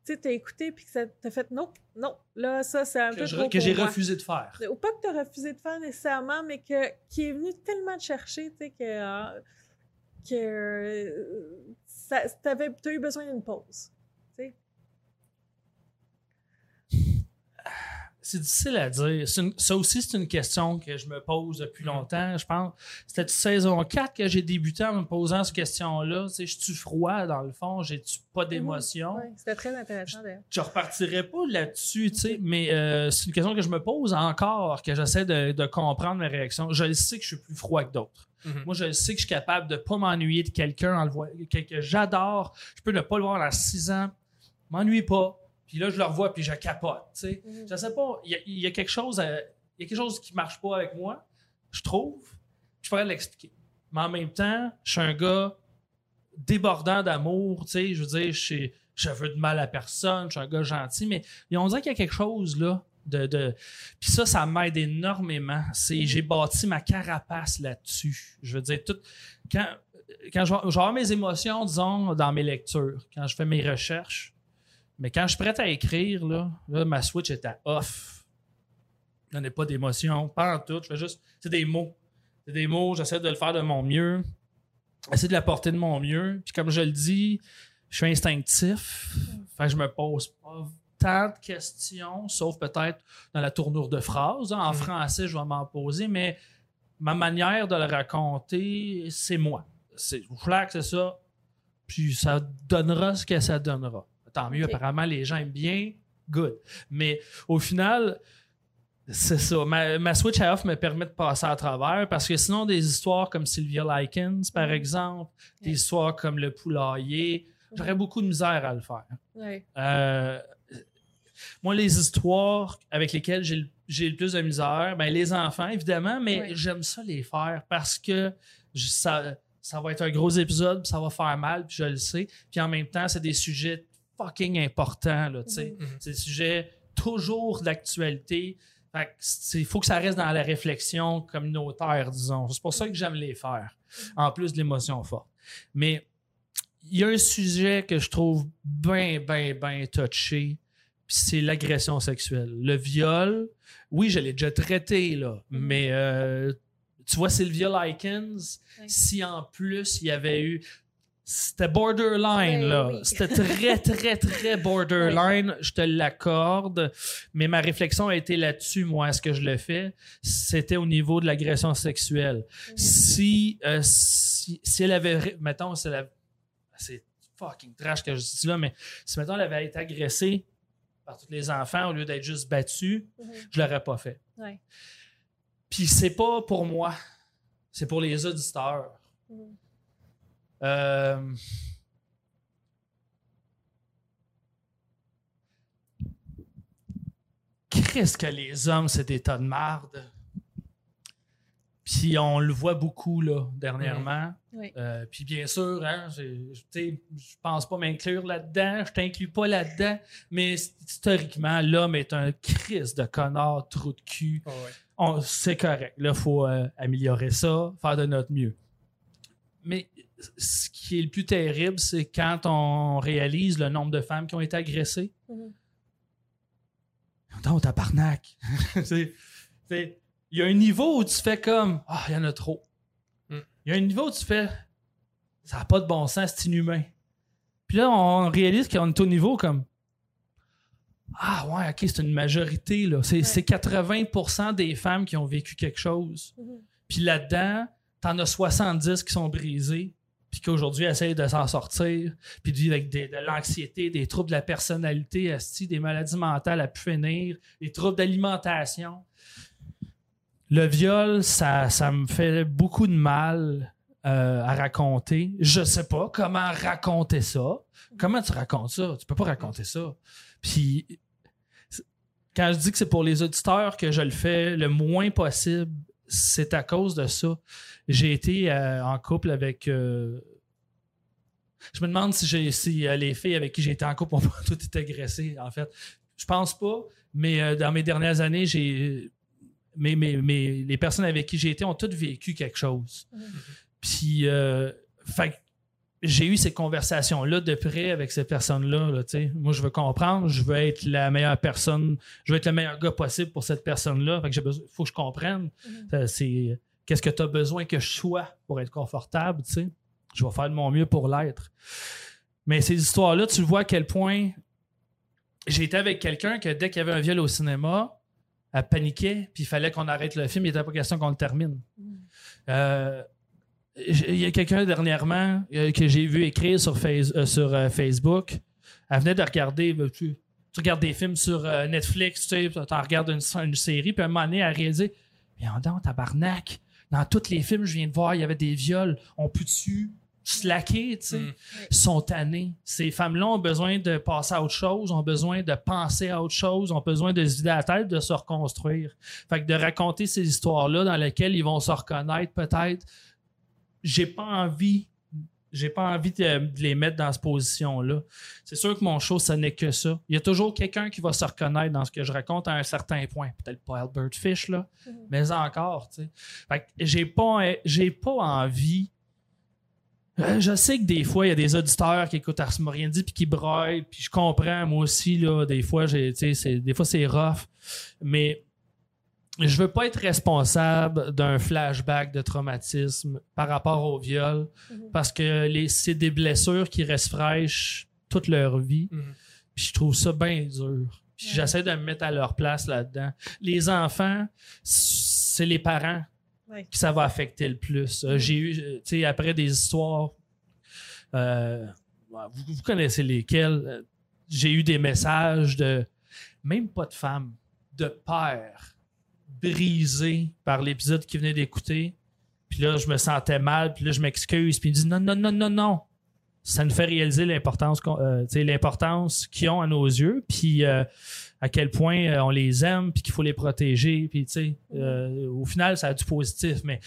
tu t'as écouté puis que ça t'a fait non, non, là, ça, c'est un
que
peu
je-
trop
que j'ai refusé de faire.
Ou pas que tu as refusé de faire nécessairement, mais que, qui est venu tellement te chercher, tu sais, que, euh, que euh, ça, t'avais, t'as eu besoin d'une pause. tu sais.
C'est difficile à dire. Une- ça aussi, c'est une question que je me pose depuis
Mm.
longtemps. Je pense c'était saison 4 que j'ai débuté en me posant cette question-là. Je suis froid dans le fond, j'ai-tu pas d'émotion?
Ouais, c'était très intéressant d'ailleurs.
je repartirai pas là-dessus, mais euh, c'est une question que je me pose encore, que j'essaie de, de comprendre mes réactions. Je le sais que je suis plus froid que d'autres.
Mhm.
Moi, je le sais que je suis capable de pas m'ennuyer de quelqu'un en le voyant, que, que j'adore. Je peux ne pas le voir dans six ans, m'ennuie pas. Puis là, je le revois, puis je capote, tu sais.
Mhm.
Je sais pas, il y a, il y a quelque chose à- il y a quelque chose qui marche pas avec moi, je trouve. Je pourrais l'expliquer. Mais en même temps, je suis un gars débordant d'amour, tu sais, je veux dire, je, suis- je veux de mal à personne, je suis un gars gentil, mais on dirait qu'il y a quelque chose là de, de... puis ça ça m'aide énormément, c'est j'ai bâti ma carapace là-dessus. Je veux dire tout quand quand je je vais avoir mes émotions disons dans mes lectures, quand je fais mes recherches, Mais quand je suis prêt à écrire, là, là, ma Switch est à off. Je n'ai pas d'émotion, pas en tout. Je fais juste. C'est des mots. C'est des mots, j'essaie de le faire de mon mieux. J'essaie de l'apporter de mon mieux. Puis comme je le dis, je suis instinctif. Fait que je me pose pas tant de questions, sauf peut-être dans la tournure de phrase. En
Mhm.
français, je vais m'en poser, mais ma manière de le raconter, c'est moi. C'est flac, c'est ça. Puis ça donnera ce que ça donnera. Tant mieux, apparemment, les gens aiment bien. Good. Mais au final, c'est ça. Ma, ma Switch à off me permet de passer à travers parce que sinon, des histoires comme Sylvia Likens, par
Mhm.
exemple, des histoires comme Le Poulailler, j'aurais beaucoup de misère à le faire.
Ouais.
Euh, moi, les histoires avec lesquelles j'ai le, plus de misère, ben, les enfants, évidemment, mais
Ouais.
j'aime ça les faire parce que je- ça, ça va être un gros épisode, puis ça va faire mal, puis je le sais. Puis en même temps, c'est des sujets fucking importants, là, tu sais.
Mhm.
C'est des sujets toujours d'actualité. Il faut que ça reste dans la réflexion communautaire, disons. C'est pour ça que j'aime les faire, en plus de l'émotion forte. Mais il y a un sujet que je trouve bien, bien, bien touché, puis c'est l'agression sexuelle. Le viol, oui, je l'ai déjà traité, là, mais euh, tu vois, Sylvia Likens,
Ouais.
si en plus il y avait eu. C'était borderline,
Oui,
là.
oui.
C'était très, très, très borderline. Je te l'accorde. Mais ma réflexion a été là-dessus, moi, est-ce que je le fais? C'était au niveau de l'agression sexuelle.
Mhm.
Si, euh, si, si elle avait. Mettons, si c'est fucking trash que je dis là, mais si, mettons, elle avait été agressée par tous les enfants au lieu d'être juste battue,
Mhm.
je l'aurais pas fait. Puis c'est pas pour moi, c'est pour les auditeurs.
Mhm.
Euh, Qu'est-ce que les hommes, c'est des tas de marde. Puis on le voit beaucoup là, dernièrement.
Oui.
Euh, puis bien sûr, hein, je pense pas m'inclure là-dedans, je t'inclus pas là-dedans, mais historiquement, l'homme est un crise de connard, trou de cul. On- c'est correct. Là, il faut euh, améliorer ça, faire de notre mieux. Mais ce qui est le plus terrible, c'est quand on réalise le nombre de femmes qui ont été agressées.
Mhm.
Non, tabarnak. C'est- c'est- Il y a un niveau où tu fais comme Ah, il y en a trop.
Mm.
Il y a un niveau où tu fais Ça n'a pas de bon sens, c'est inhumain. Puis là, on réalise qu'on est au niveau comme Ah, ouais, ok, c'est une majorité. là. C'est c'est 80% des femmes qui ont vécu quelque chose.
Mhm.
Puis là-dedans, t'en as 70 qui sont brisés, puis qu'aujourd'hui essayent de s'en sortir, puis de vivre avec de l'anxiété, des troubles de la personnalité, des maladies mentales à pu finir, des troubles d'alimentation. Le viol, ça, ça me fait beaucoup de mal euh, à raconter. Je sais pas comment raconter ça. Comment tu racontes ça? Tu peux pas raconter ça. Puis quand je dis que c'est pour les auditeurs que je le fais le moins possible, c'est à cause de ça. J'ai été euh, en couple avec. euh, je me demande si, j'ai, si euh, les filles avec qui j'ai été en couple ont toutes été agressées, en fait. Je pense pas, mais dans mes dernières années, j'ai. Mais, mais, mais les personnes avec qui j'ai été ont toutes vécu quelque chose. Puis, fait j'ai eu ces conversations-là de près avec ces personnes-là. là. Moi, je veux comprendre, je veux être la meilleure personne, je veux être le meilleur gars possible pour cette personne-là. Fait que j'ai besoin, faut que je comprenne.
Mhm.
C'est qu'est-ce que tu as besoin que je sois pour être confortable. Je vais faire de mon mieux pour l'être. Mais ces histoires-là, tu vois à quel point j'ai été avec quelqu'un que dès qu'il y avait un viol au cinéma, elle paniquait, puis il fallait qu'on arrête le film, il n'était pas question qu'on le termine.
Mhm.
Euh, il y a quelqu'un dernièrement euh, que j'ai vu écrire sur, Face- euh, sur euh, Facebook. Elle venait de regarder. euh, tu, tu regardes des films sur Netflix, tu sais, en regardes une, une série, puis à un moment donné, elle a réalisé Mais en donc, tabarnak, dans tous les films que je viens de voir, il y avait des viols. On peut-tu slacker, tu sais?
Mm.
Sont tannés. Ces femmes-là ont besoin de passer à autre chose, ont besoin de penser à autre chose, ont besoin de se vider la tête, de se reconstruire. Fait que de raconter ces histoires-là dans lesquelles ils vont se reconnaître peut-être, j'ai pas envie. J'ai pas envie de, de les mettre dans cette position-là. C'est sûr que mon show, ce n'est que ça. Il y a toujours quelqu'un qui va se reconnaître dans ce que je raconte à un certain point. Peut-être pas Albert Fish, là,
Mhm.
mais encore, tu sais. Fait j'ai pas, j'ai pas envie Euh, je sais que des fois, il y a des auditeurs qui écoutent Ars Moriendi puis qui broient, puis je comprends, moi aussi, là, des fois, j'ai, des fois, c'est rough, mais je veux pas être responsable d'un flashback de traumatisme par rapport au viol,
Mhm.
parce que c'est des blessures qui restent fraîches toute leur vie,
Mhm.
puis je trouve ça bien dur. Puis j'essaie de me mettre à leur place là-dedans. Les enfants, c'est les parents
Ouais.
que ça va affecter le plus. Euh, J'ai eu, euh, tu sais, après des histoires, euh, vous, vous connaissez lesquelles, j'ai eu des messages de, même pas de femmes, de pères brisés par l'épisode qu'ils venaient d'écouter. Puis là, je me sentais mal, puis là, je m'excuse, puis ils me disent non, non, non, non, non. Ça nous fait réaliser l'importance euh, qu'ils ont à nos yeux, puis euh, à quel point euh, on les aime, puis qu'il faut les protéger, puis au final, ça a du positif, mais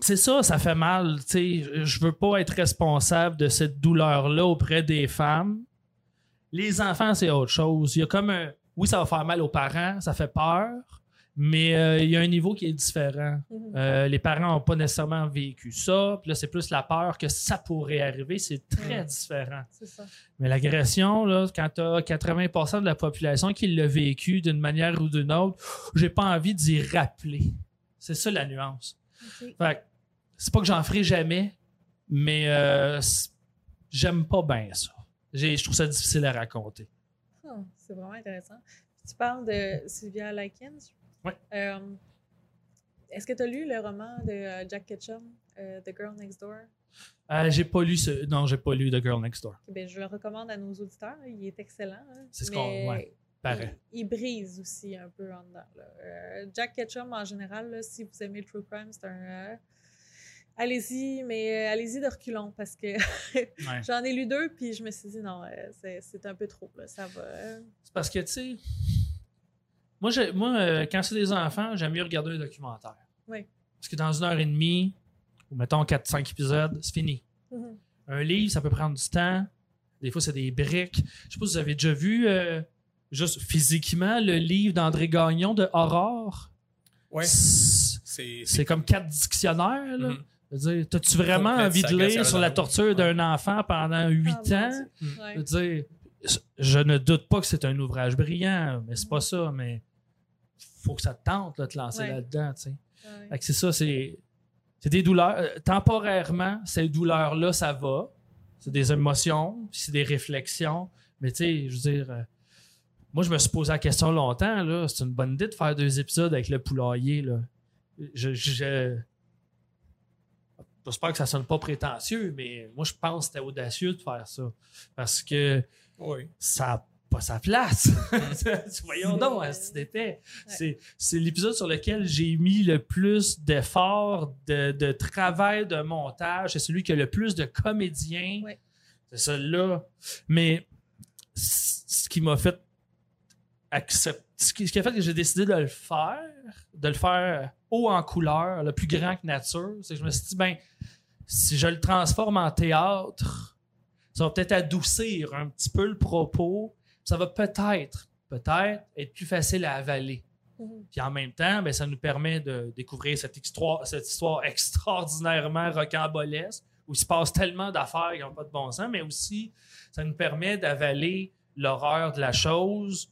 c'est ça, ça fait mal, sais, je veux pas être responsable de cette douleur-là auprès des femmes. Les enfants, c'est autre chose. Il y a comme un, oui, ça va faire mal aux parents, ça fait peur, mais euh, il y a un niveau qui est différent.
Mhm.
Euh, les parents n'ont pas nécessairement vécu ça. Puis là, c'est plus la peur que ça pourrait arriver. C'est très différent.
Ça.
Mais l'agression, quand tu as 80% de la population qui l'a vécu d'une manière ou d'une autre, j'ai pas envie d'y rappeler. C'est ça la nuance.
Ok.
Fait que c'est pas que j'en ferai jamais, mais euh, j'aime pas bien ça. Je trouve ça difficile à raconter.
C'est vraiment intéressant. Tu parles de Sylvia Likens.
Ouais.
Euh, Est-ce que tu as lu le roman de euh, Jack Ketchum, euh, The Girl Next Door?
Euh, j'ai pas lu ce. Non, j'ai pas lu The Girl Next Door.
Bien, je le recommande à nos auditeurs. Il est excellent. hein.
C'est ce qu'on- ouais.
Il, il brise aussi un peu en dedans. Jack Ketchum, en général, là, si vous aimez le true crime, c'est un. Allez-y, mais euh, allez-y de reculons parce que
Ouais.
j'en ai lu deux, puis je me suis dit non, euh, c'est- c'est un peu trop. Là, ça va.
C'est parce que, tu sais, moi, j'ai- moi euh, quand c'est des enfants, j'aime mieux regarder un documentaire.
Oui.
Parce que dans une heure et demie, ou mettons 4-5 épisodes, c'est fini.
mhm.
Un livre, ça peut prendre du temps. Des fois, c'est des briques. Je sais pas si vous avez déjà vu, euh, juste physiquement, le livre d'André Gagnon de Aurore.
Ouais.
C'est
C'est.
c'est comme quatre dictionnaires. là.
Mhm.
T'as-tu vraiment envie de lire
sur
la torture d'un enfant pendant huit
Ah, mon
ans? Je veux dire, je ne doute pas que c'est un ouvrage brillant, mais c'est pas ça, mais faut que ça te tente là, de te lancer
Ouais.
là-dedans. tu sais.
Ouais.
Fait que c'est ça, c'est. C'est des douleurs. euh, Temporairement, ces douleurs-là, ça va. C'est des émotions, c'est des réflexions. Mais tu sais, je veux dire, euh, moi, je me suis posé la question longtemps. là. C'est une bonne idée de faire deux épisodes avec le poulailler. Là. Je, je- je- J'espère que ça sonne pas prétentieux, mais moi, je pense que c'était audacieux de faire ça. Parce que
Oui.
ça n'a pas sa place. Voyons donc, hein, c'est épais. C'est, c'est l'épisode sur lequel j'ai mis le plus d'efforts, de, de travail, de montage. C'est celui qui a le plus de comédiens.
Ouais.
C'est celui-là. Mais ce qui m'a fait accepter. Ce qui, ce qui a fait que j'ai décidé de le faire, de le faire haut en couleur, le plus grand que nature, c'est que je me suis dit, ben, si je le transforme en théâtre, ça va peut-être adoucir un petit peu le propos. Ça va peut-être, peut-être être plus facile à avaler.
Mhm.
Puis en même temps, ben, ça nous permet de découvrir cette histoire, cette histoire extraordinairement rocambolesque où il se passe tellement d'affaires qui n'ont pas de bon sens, mais aussi ça nous permet d'avaler l'horreur de la chose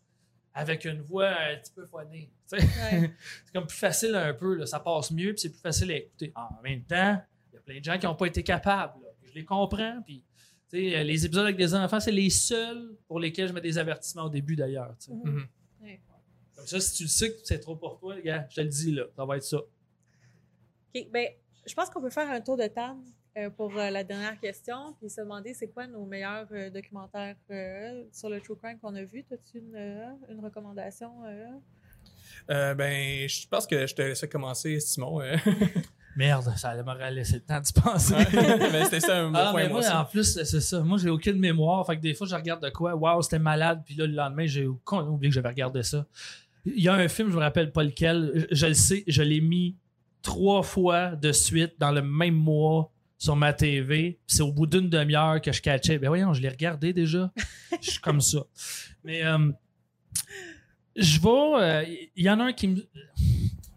avec une voix un petit peu phonée.
Ouais.
c'est comme plus facile un peu, là, ça passe mieux, puis c'est plus facile à écouter. En même temps, il y a plein de gens qui n'ont pas été capables. là. Je les comprends, puis les épisodes avec des enfants, c'est les seuls pour lesquels je mets des avertissements au début d'ailleurs.
Mhm.
Mhm.
Comme ça, si tu le sais que c'est trop pour toi, gars, je te le dis, là, ça va être ça.
OK, ben, je pense qu'on peut faire un tour de table euh, pour euh, la dernière question, puis se demander c'est quoi nos meilleurs euh, documentaires euh, sur le true crime qu'on a vu. As-tu une, euh, une recommandation? euh?
Euh, ben, je pense que je te laissais commencer, Simon. euh.
Merde, ça m'aurait laissé le temps d'y penser.
ben, c'était ça un bon
Ah,
point,
mais
moi
en plus, c'est ça. Moi, j'ai aucune mémoire. Fait que des fois, je regarde de quoi. Waouh, c'était malade. Puis là, le lendemain, j'ai oublié que j'avais regardé ça. Il y a un film, je me rappelle pas lequel. Je, je le sais, je l'ai mis trois fois de suite dans le même mois sur ma TV. C'est au bout d'une demi-heure que je catchais. Ben voyons, je l'ai regardé déjà. je suis comme ça. Mais euh, je vais. Il y en a un qui me.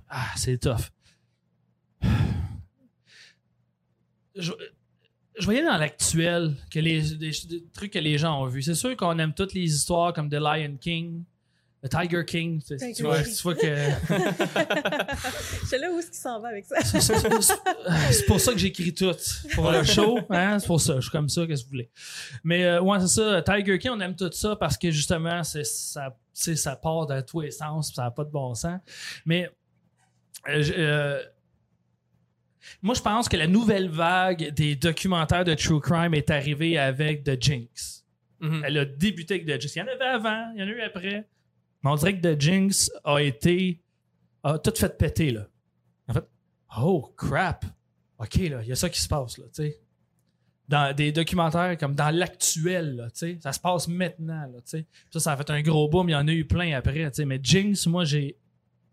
Ah, c'est tough. je, je voyais dans l'actuel que les des, des trucs que les gens ont vus. C'est sûr qu'on aime toutes les histoires comme The Lion King, The Tiger King. Tu,
Tiger
tu vois,
King.
tu vois que.
Je sais là où est-ce qu'il s'en va avec ça.
C'est- pour ça que j'écris tout. Pour le show, hein, c'est pour ça. Je suis comme ça, qu'est-ce que vous voulez. Mais euh, ouais, c'est ça. Tiger King, on aime tout ça parce que justement, c'est ça, part dans tous les sens, ça n'a pas de bon sens. Mais euh, euh, moi, je pense que la nouvelle vague des documentaires de True Crime est arrivée avec The Jinx.
Mhm.
Elle a débuté avec The Jinx. Il y en avait avant, il y en a eu après. Mais on dirait que The Jinx a été. a tout fait péter, là. En fait, oh crap! OK, là, il y a ça qui se passe, là, tu sais. Dans des documentaires comme dans l'actuel, là, tu sais. Ça se passe maintenant, là, tu sais. Ça, ça a fait un gros boom. Il y en a eu plein après, tu sais. Mais Jinx, moi, j'ai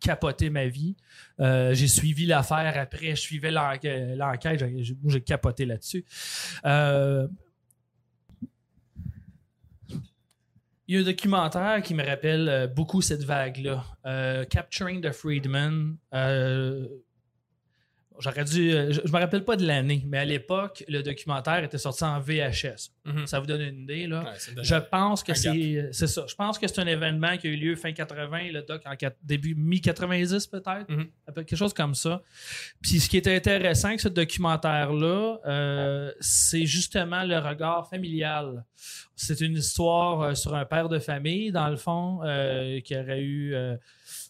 capoté ma vie. Euh, j'ai suivi l'affaire après. Je suivais l'enquête. j'ai capoté là-dessus. Euh, Il y a un documentaire qui me rappelle euh, beaucoup cette vague-là. Euh, Capturing the Freedman. Euh, J'aurais dû. euh, Je, je me rappelle pas de l'année, mais à l'époque, le documentaire était sorti en VHS.
Mhm.
Ça vous donne une idée, là.
Ouais,
Je pense que
Un
c'est c'est ça. Je pense que c'est un événement qui a eu lieu fin 80, le doc en début mi-90 peut-être,
Mhm.
Quelque chose comme ça. Puis ce qui est intéressant avec ce documentaire-là, euh, c'est justement le regard familial. C'est une histoire euh, sur un père de famille, dans le fond, euh, qui aurait eu... euh,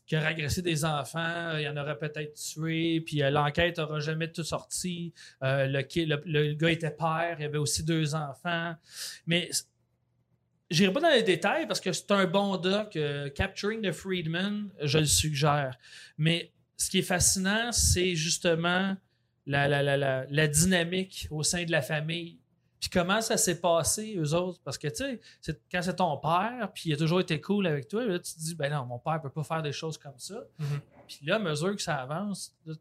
qui aurait agressé des enfants, il y en aurait peut-être tué, puis euh, l'enquête n'aura jamais tout sorti. Euh, le, gars était père, il y avait aussi deux enfants. Mais je n'irai pas dans les détails parce que c'est un bon doc. euh, Capturing the Freedman, je le suggère. Mais ce qui est fascinant, c'est justement la dynamique au sein de la famille. Puis comment ça s'est passé, eux autres? Parce que, tu sais, quand c'est ton père, puis il a toujours été cool avec toi, là, tu te dis, ben non, mon père peut pas faire des choses comme ça.
Mhm.
Puis là, à mesure que ça avance, là,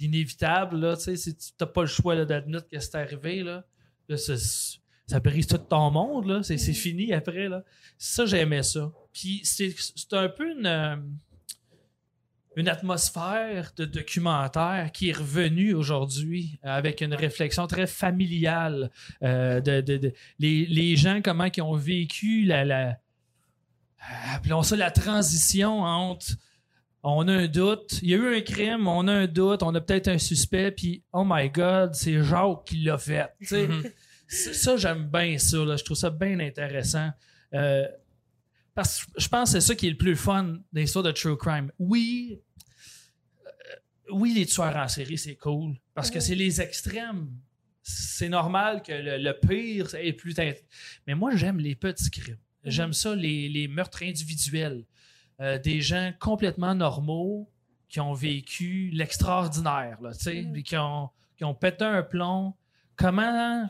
l'inévitable, là, tu sais, si tu n'as pas le choix là, d'admettre que c'est arrivé, là, là, c'est- ça brise tout ton monde, là. C'est, c'est fini après, là. Ça, j'aimais ça. Puis c'est, c'est un peu une, euh, une atmosphère de documentaire qui est revenue aujourd'hui avec une réflexion très familiale euh, de, de- de- les, les gens, comment ils ont vécu la, la appelons ça la transition entre on a un doute, il y a eu un crime, on a un doute, on a peut-être un suspect, puis oh my god, c'est Jacques qui l'a fait.
Mhm.
ça, ça, j'aime bien ça. là. Je trouve ça bien intéressant. Euh, parce que je pense que c'est ça qui est le plus fun dans l'histoire de True Crime. Oui, euh, oui, les tueurs en série, c'est cool. Parce que
Mhm.
c'est les extrêmes. C'est normal que le, le pire est plus. Mais moi, j'aime les petits crimes. J'aime ça, les, les meurtres individuels. Euh, des gens complètement normaux qui ont vécu l'extraordinaire, là,
Mhm.
qui ont, qui ont pété un plomb. Comment,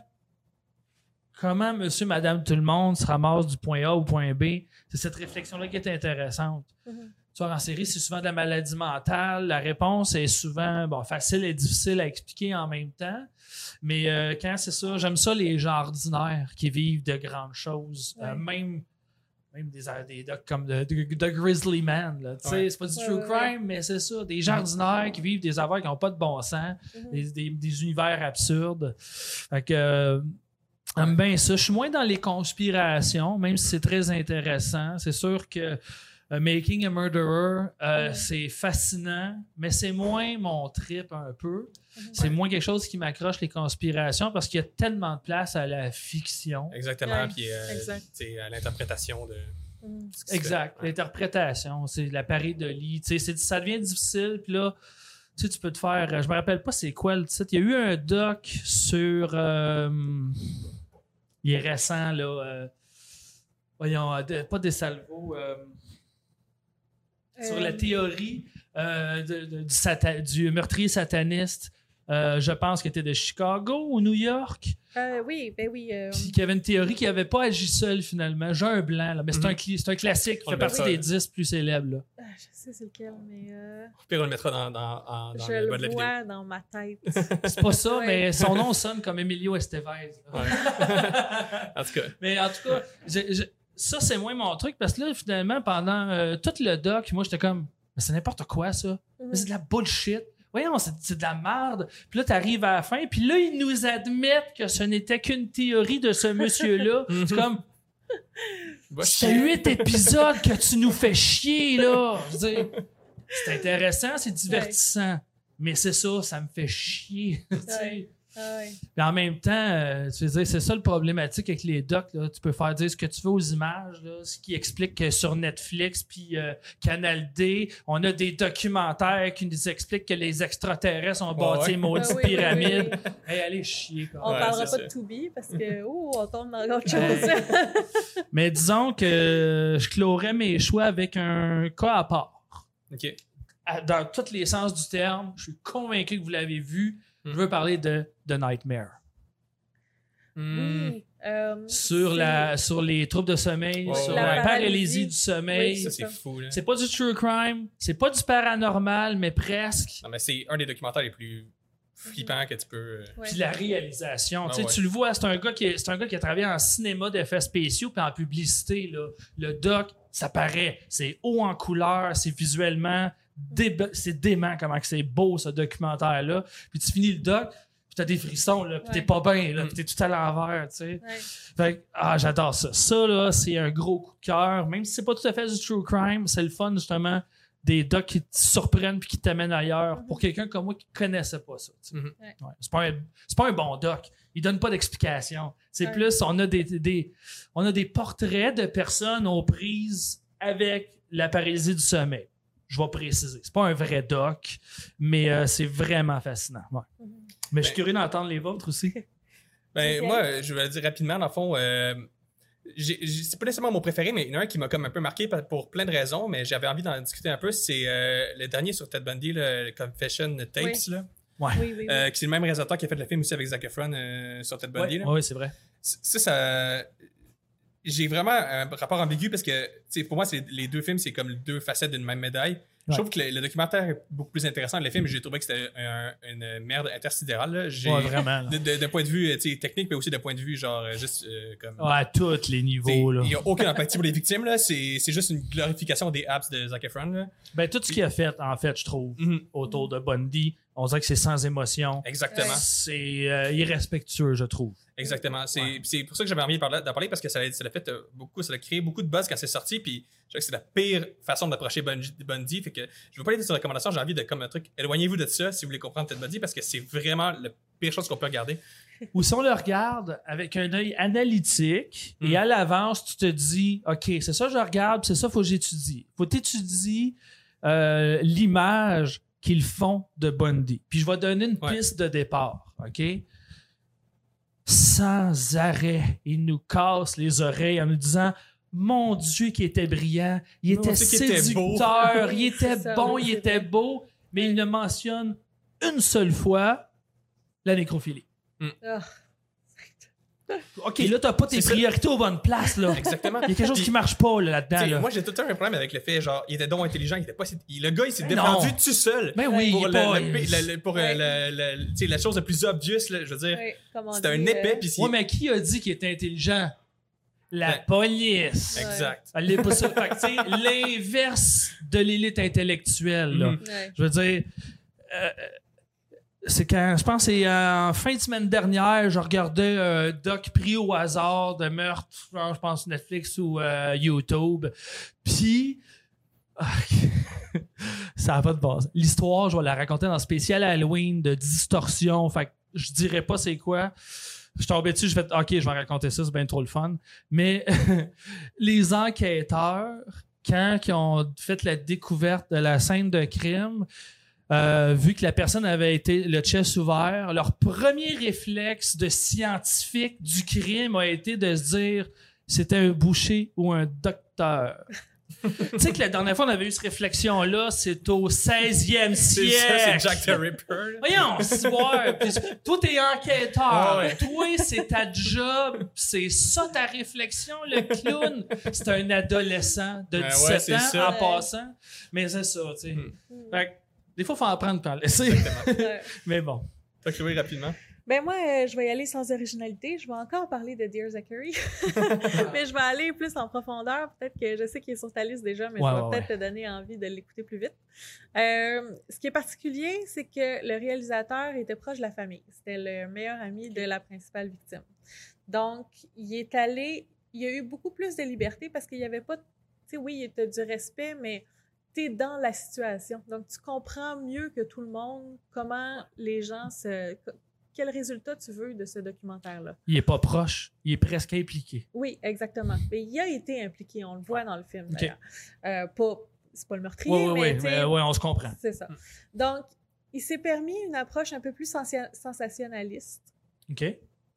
comment monsieur, madame, tout le monde se ramasse du point A au point B? C'est cette réflexion-là qui est intéressante.
Mhm.
Tu vois, en série, c'est souvent de la maladie mentale. La réponse est souvent bon, facile et difficile à expliquer en même temps. Mais euh, quand c'est ça, j'aime ça les gens ordinaires qui vivent de grandes choses. Euh, même, même des, des docs comme de, de- de Grizzly Man. là. Tu sais,
Ouais.
C'est pas du true crime, mais c'est ça. Des gens ordinaires qui vivent des affaires qui n'ont pas de bon sens,
Mhm.
des, des- des univers absurdes. Fait que. J'aime bien ça. Je suis moins dans les conspirations, même si c'est très intéressant. C'est sûr que euh, Making a Murderer, euh,
Ouais.
c'est fascinant, mais c'est moins mon trip un peu. C'est moins quelque chose qui m'accroche les conspirations parce qu'il y a tellement de place à la fiction.
Exactement.
Ouais,
Puis, euh,
exact.
à l'interprétation de. Se
Exact. L'interprétation, c'est la pari de lit. Ça devient difficile, puis là, tu sais, tu peux te faire. Je me rappelle pas c'est quoi le titre. Il y a eu un doc sur. euh, il est récent, là. euh, voyons, euh, de- pas des salvos. euh, sur la théorie euh, de- de- du, sata- du meurtrier sataniste. euh, je pense qu'il était de Chicago ou New York.
euh, oui, ben oui. euh,
Puis qu'il y avait une théorie qui n'avait pas agi seul finalement. Jean Blanc, là, mais c'est
Mhm.
un, un classique qui fait partie des
là.
10 plus célèbres. là.
Ah, je sais c'est lequel, mais euh,
Au pire, on le mettra dans, dans, en- dans
je
le bas de
le
la vidéo.
vois dans ma tête.
C'est pas ça,
Ouais.
mais son nom sonne comme Emilio Estevez.
Ouais. en tout cas,
Mais en tout cas, ça, c'est moins mon truc parce que là, finalement, pendant euh, tout le doc, moi, j'étais comme, mais c'est n'importe quoi, ça.
Mhm.
C'est de la bullshit. voyons, c'est de la merde. Puis là, t'arrives à la fin, puis là, ils nous admettent que ce n'était qu'une théorie de ce monsieur-là. c'est comme, c'est huit épisodes que tu nous fais chier, là. Je veux dire, c'est intéressant, c'est divertissant. Mais c'est ça, ça me fait chier.
Ouais. Ah ouais.
Puis en même temps, euh, tu veux dire, c'est ça le problématique avec les docs. Là. Tu peux faire dire ce que tu veux aux images, là, ce qui explique que sur Netflix puis euh, Canal D, on a des documentaires qui nous expliquent que les extraterrestres ont
Ouais,
bâti
ouais.
une maudite
Ah oui, oui,
pyramide.
oui, oui.
Hey, allez chier. quoi.
On
Ouais,
parlera pas de
ça.
To Be parce que, ouh, on tombe dans autre
Ouais.
chose.
Mais disons que je clorais mes choix avec un cas à part.
Ok.
Dans tous les sens du terme, je suis convaincu que vous l'avez vu. Je
Hmm.
veux parler de The Nightmare.
Hmm.
Oui, euh,
Sur, la, sur les troubles de sommeil, sur la
La
paralysie du sommeil.
Oui, c'est
fou.
C'est pas du true crime, c'est pas du paranormal, mais presque.
Non, mais c'est un des documentaires les plus flippants que tu peux. euh,
Ouais.
Puis la réalisation.
Ah
tu sais,
ouais.
Tu le vois, c'est un, gars qui est- un gars qui a travaillé en cinéma d'effets spéciaux puis en publicité. Là. Le doc, ça paraît. C'est haut en couleur, c'est visuellement. C'est dément comment que c'est beau ce documentaire-là. Puis tu finis le doc, puis t'as des frissons, là, puis t'es pas bien, là,
Mm.
puis t'es tout à l'envers, tu sais.
Ouais.
Fait que, ah, j'adore ça. Ça, là, c'est un gros coup de cœur. Même si c'est pas tout à fait du true crime, c'est le fun, justement, des docs qui te surprennent puis qui t'amènent ailleurs pour quelqu'un comme moi qui connaissait pas ça.
Ouais.
Ouais. C'est pas, un- c'est pas un bon doc. Il donne pas d'explication. C'est
Ouais.
plus, on a des, des- on a des portraits de personnes aux prises avec la paralysie du sommeil. Je vais préciser. C'est pas un vrai doc, mais euh, c'est vraiment fascinant. Ouais. Mais je suis curieux d'entendre les vôtres aussi.
Ben, moi, je vais le dire rapidement, dans le fond, euh, c'est pas nécessairement mon préféré, mais il y en a un qui m'a comme un peu marqué pour plein de raisons, mais j'avais envie d'en discuter un peu. C'est euh, le dernier sur Ted Bundy, le Confession Tapes,
Oui.
là,
Ouais.
Oui, oui, oui.
euh, qui c'est le même réalisateur qui a fait le film aussi avec Zac Efron euh, sur Ted Bundy.
Ouais, c'est vrai.
Ça, ça. J'ai vraiment un rapport ambigu parce que, pour moi, c'est- les deux films, c'est comme deux facettes d'une même médaille. Je trouve que le, le documentaire est beaucoup plus intéressant. Le film, j'ai trouvé que c'était un- une merde intersidérale. J'ai-
Ouais, vraiment.
D'un point de vue technique, mais aussi d'un point de vue, genre, euh, juste euh, comme.
Ouais, à tous les niveaux.
Il n'y a aucune empathie pour les victimes, là. C'est c'est juste une glorification des apps de Zac Efron, là.
Ben, tout ce qu'il a fait, en fait, je trouve,
Mhm.
autour de Bundy, on dirait que c'est sans émotion.
Exactement.
C'est euh, irrespectueux, je trouve.
Exactement. C'est
Ouais.
pour ça que j'avais envie d'en parler, parce que ça, a- ça a fait euh, beaucoup, ça a créé beaucoup de buzz quand c'est sorti. Puis je trouve que c'est la pire façon d'approcher Bundy. Fait que je veux pas aller sur les recommandations, j'ai envie de comme un truc. Éloignez-vous de ça si vous voulez comprendre Bundy parce que c'est vraiment la pire chose qu'on peut regarder.
Ou si on le regarde avec un œil analytique
Mm.
et à l'avance, tu te dis, OK, c'est ça que je regarde, c'est ça qu'il faut que j'étudie. faut étudier euh, l'image qu'ils font de Bundy. Puis je vais donner une
Ouais.
piste de départ, OK? Sans arrêt, il nous casse les oreilles en nous disant mon Dieu, qui était brillant, il
Mon
était
Dieu, qu'il était beau.
séducteur, il était bon, il était beau, mais il ne mentionne une seule fois la nécrophilie.
Ah.
OK, là, t'as pas tes priorités aux bonnes places, là.
Exactement.
Il y a quelque chose
Puis,
qui marche pas là, là-dedans. là.
moi, j'ai tout le temps un problème avec le fait, genre, il était donc intelligent, il était pas. le gars, il s'est défendu
non.
tout seul.
Ben oui,
pour, la chose la plus obvious, là, je veux dire.
On
C'était un épais,
euh,
Ouais, mais qui a dit qu'il était intelligent? La
Ouais.
police.
Exact.
Elle l'est pas ça. Fait que, tu sais, l'inverse de l'élite intellectuelle, là.
Mhm.
ouais.
Je veux dire, euh, c'est quand, je pense, c'est en fin de semaine dernière, je regardais un doc pris au hasard de meurtre, je pense Netflix ou euh, YouTube. Puis, ça n'a pas de base. L'histoire, je vais la raconter dans spécial Halloween de distorsion. Fait que je dirais pas c'est quoi. Je tombé dessus, je fais OK, je vais raconter ça, c'est bien trop le fun. Mais les enquêteurs, quand ils ont fait la découverte de la scène de crime, euh, vu que la personne avait été le chest ouvert, leur premier réflexe de scientifique du crime a été de se dire c'était un boucher ou un docteur. tu sais que la dernière fois on avait eu cette réflexion-là, c'est au 16e
C'est
siècle.
c'est Jack the Ripper.
Voyons. Puis, Toi, t'es enquêteur.
Ah ouais.
Toi, c'est ta job. C'est ça ta réflexion, le clown. C'est un adolescent de
Ben ouais,
17
c'est
ans
ça.
en
Ouais.
passant. Mais c'est ça, tu sais.
Hmm.
Fait que, des fois, il faut en prendre par laisser.
Ouais.
Mais bon.
Fait que oui, rapidement.
Ben moi, euh, je vais y aller sans originalité. Je vais encore parler de Dear Zachary. mais je vais aller plus en profondeur. Peut-être que je sais qu'il est sur ta liste déjà, mais
Ouais,
je vais
ouais,
peut-être te donner envie de l'écouter plus vite. Euh, ce qui est particulier, c'est que le réalisateur était proche de la famille. C'était le meilleur ami de la principale victime. Donc, il est allé... Il y a eu beaucoup plus de liberté parce qu'il n'y avait pas... Tu sais, oui, il y a du respect, mais tu es dans la situation. Donc, tu comprends mieux que tout le monde comment les gens se... Quel résultat tu veux de ce documentaire-là?
Il est pas proche, il est presque impliqué.
Oui, exactement. Mais il a été impliqué, on le voit dans le film,
Ok.
d'ailleurs. Euh, pas, c'est pas le meurtrier,
Oui, oui,
mais
oui, mais, ouais, on se comprend.
c'est ça. Donc, il s'est permis une approche un peu plus sensa- sensationnaliste,
OK?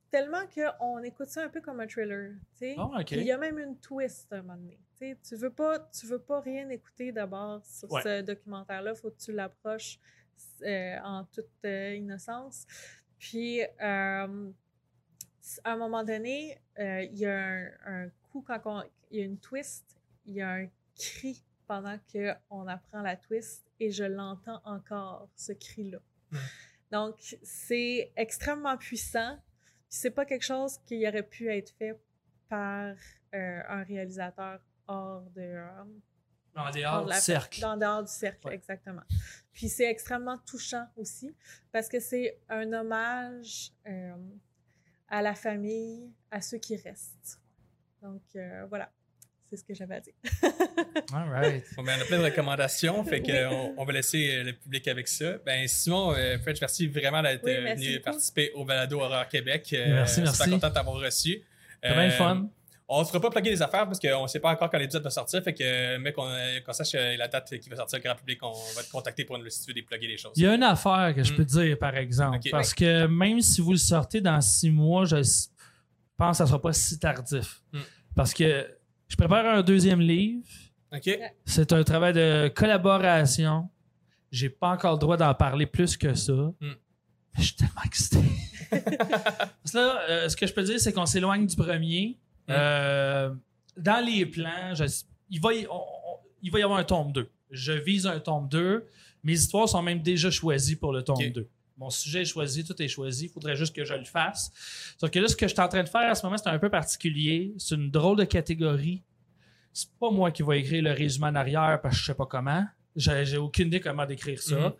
Tellement qu'on écoute ça un peu comme un thriller.
Ah,
Il y a même une twist à un moment donné. Tu veux pas, tu veux pas rien écouter d'abord sur
Ouais.
ce documentaire-là. Faut que tu l'approches euh, en toute euh, innocence. Puis, euh, à un moment donné, il y a un, un coup quand il y a une twist, il y a un cri pendant que on apprend la twist et je l'entends encore ce cri-là.
Mm.
Donc, c'est extrêmement puissant. C'est pas quelque chose qui aurait pu être fait par euh, un réalisateur hors de
En
hors
dehors
de
du cercle.
Dans dehors du cercle,
Ouais.
exactement. Puis c'est extrêmement touchant aussi parce que c'est un hommage euh, à la famille, à ceux qui restent. Donc euh, voilà, c'est ce que j'avais à dire.
All right.
Bon, ben, on a plein de recommandations, fait que on, on va laisser euh, le public avec ça. Ben, Simon, euh, Fred, merci vraiment d'être
Oui,
euh,
merci
venu
beaucoup.
participer au Balado Horreur Québec. Euh,
Merci, merci.
Super content de t'avoir reçu.
C'est bien le
Euh,
fun.
On ne fera pas plugger les affaires parce qu'on ne sait pas encore quand l'épisode va sortir. Fait que, mais qu'on qu'on sache la date qui va sortir au grand public, on va te contacter pour nous si tu veux dépluguer les choses.
Il y a une affaire que je peux te dire, par exemple. Parce que même si vous le sortez dans six mois, je pense que ça ne sera pas si tardif.
Mm.
Parce que je prépare un deuxième livre.
OK?
C'est un travail de collaboration. J'ai pas encore le droit d'en parler plus que ça.
Mm.
Mais je suis tellement excité. Parce que là, euh, ce que je peux dire, c'est qu'on s'éloigne du premier.
Mm.
Euh, dans les plans, je- il, va y, on- on- il va y avoir un tome 2. Je vise un tome 2. Mes histoires sont même déjà choisies pour le tome
Ok.
2. Mon sujet est choisi, tout est choisi. Il faudrait juste que je le fasse. Sauf que là, ce que je suis en train de faire à ce moment, c'est un peu particulier. C'est une drôle de catégorie. C'est pas moi qui vais écrire le résumé en arrière parce que je sais pas comment. J'ai aucune idée comment décrire ça.
Mhm.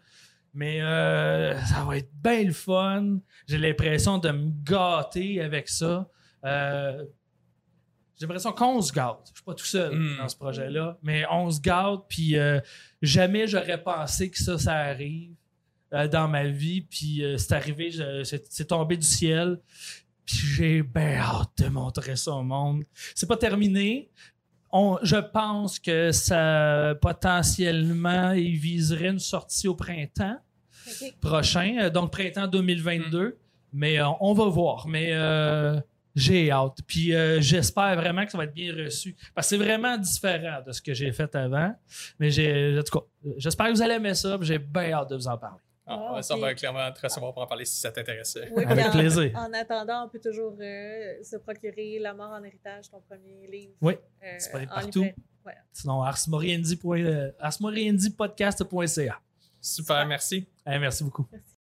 Mais euh, ça va être bien le fun. J'ai l'impression de me gâter avec ça. Euh, j'ai l'impression qu'on se gâte. Je suis pas tout seul
Mm.
dans ce projet-là, mais on se gâte. Puis euh, jamais j'aurais pensé que ça, ça arrive euh, dans ma vie. Puis euh, c'est arrivé, c'est tombé du ciel. Puis j'ai bien hâte de montrer ça au monde. C'est pas terminé. On, je pense que ça potentiellement il viserait une sortie au printemps prochain, euh, donc printemps 2022. Mais euh, on va voir. Mais euh, j'ai hâte. Puis euh, j'espère vraiment que ça va être bien reçu. Parce que c'est vraiment différent de ce que j'ai fait avant. Mais j'ai, en tout cas, j'espère que vous allez aimer ça. puis J'ai bien hâte de vous en parler.
Ah,
Ah,
ça, on
ok.
va clairement te recevoir pour en parler si ça t'intéresse.
Oui,
Avec
en-
plaisir.
En attendant, on peut toujours euh, se procurer La mort en héritage, ton premier livre.
Oui,
euh,
disponible partout.
Voilà.
Sinon, arsmoriendi.podcast.ca.
Super, merci.
merci beaucoup.
Merci.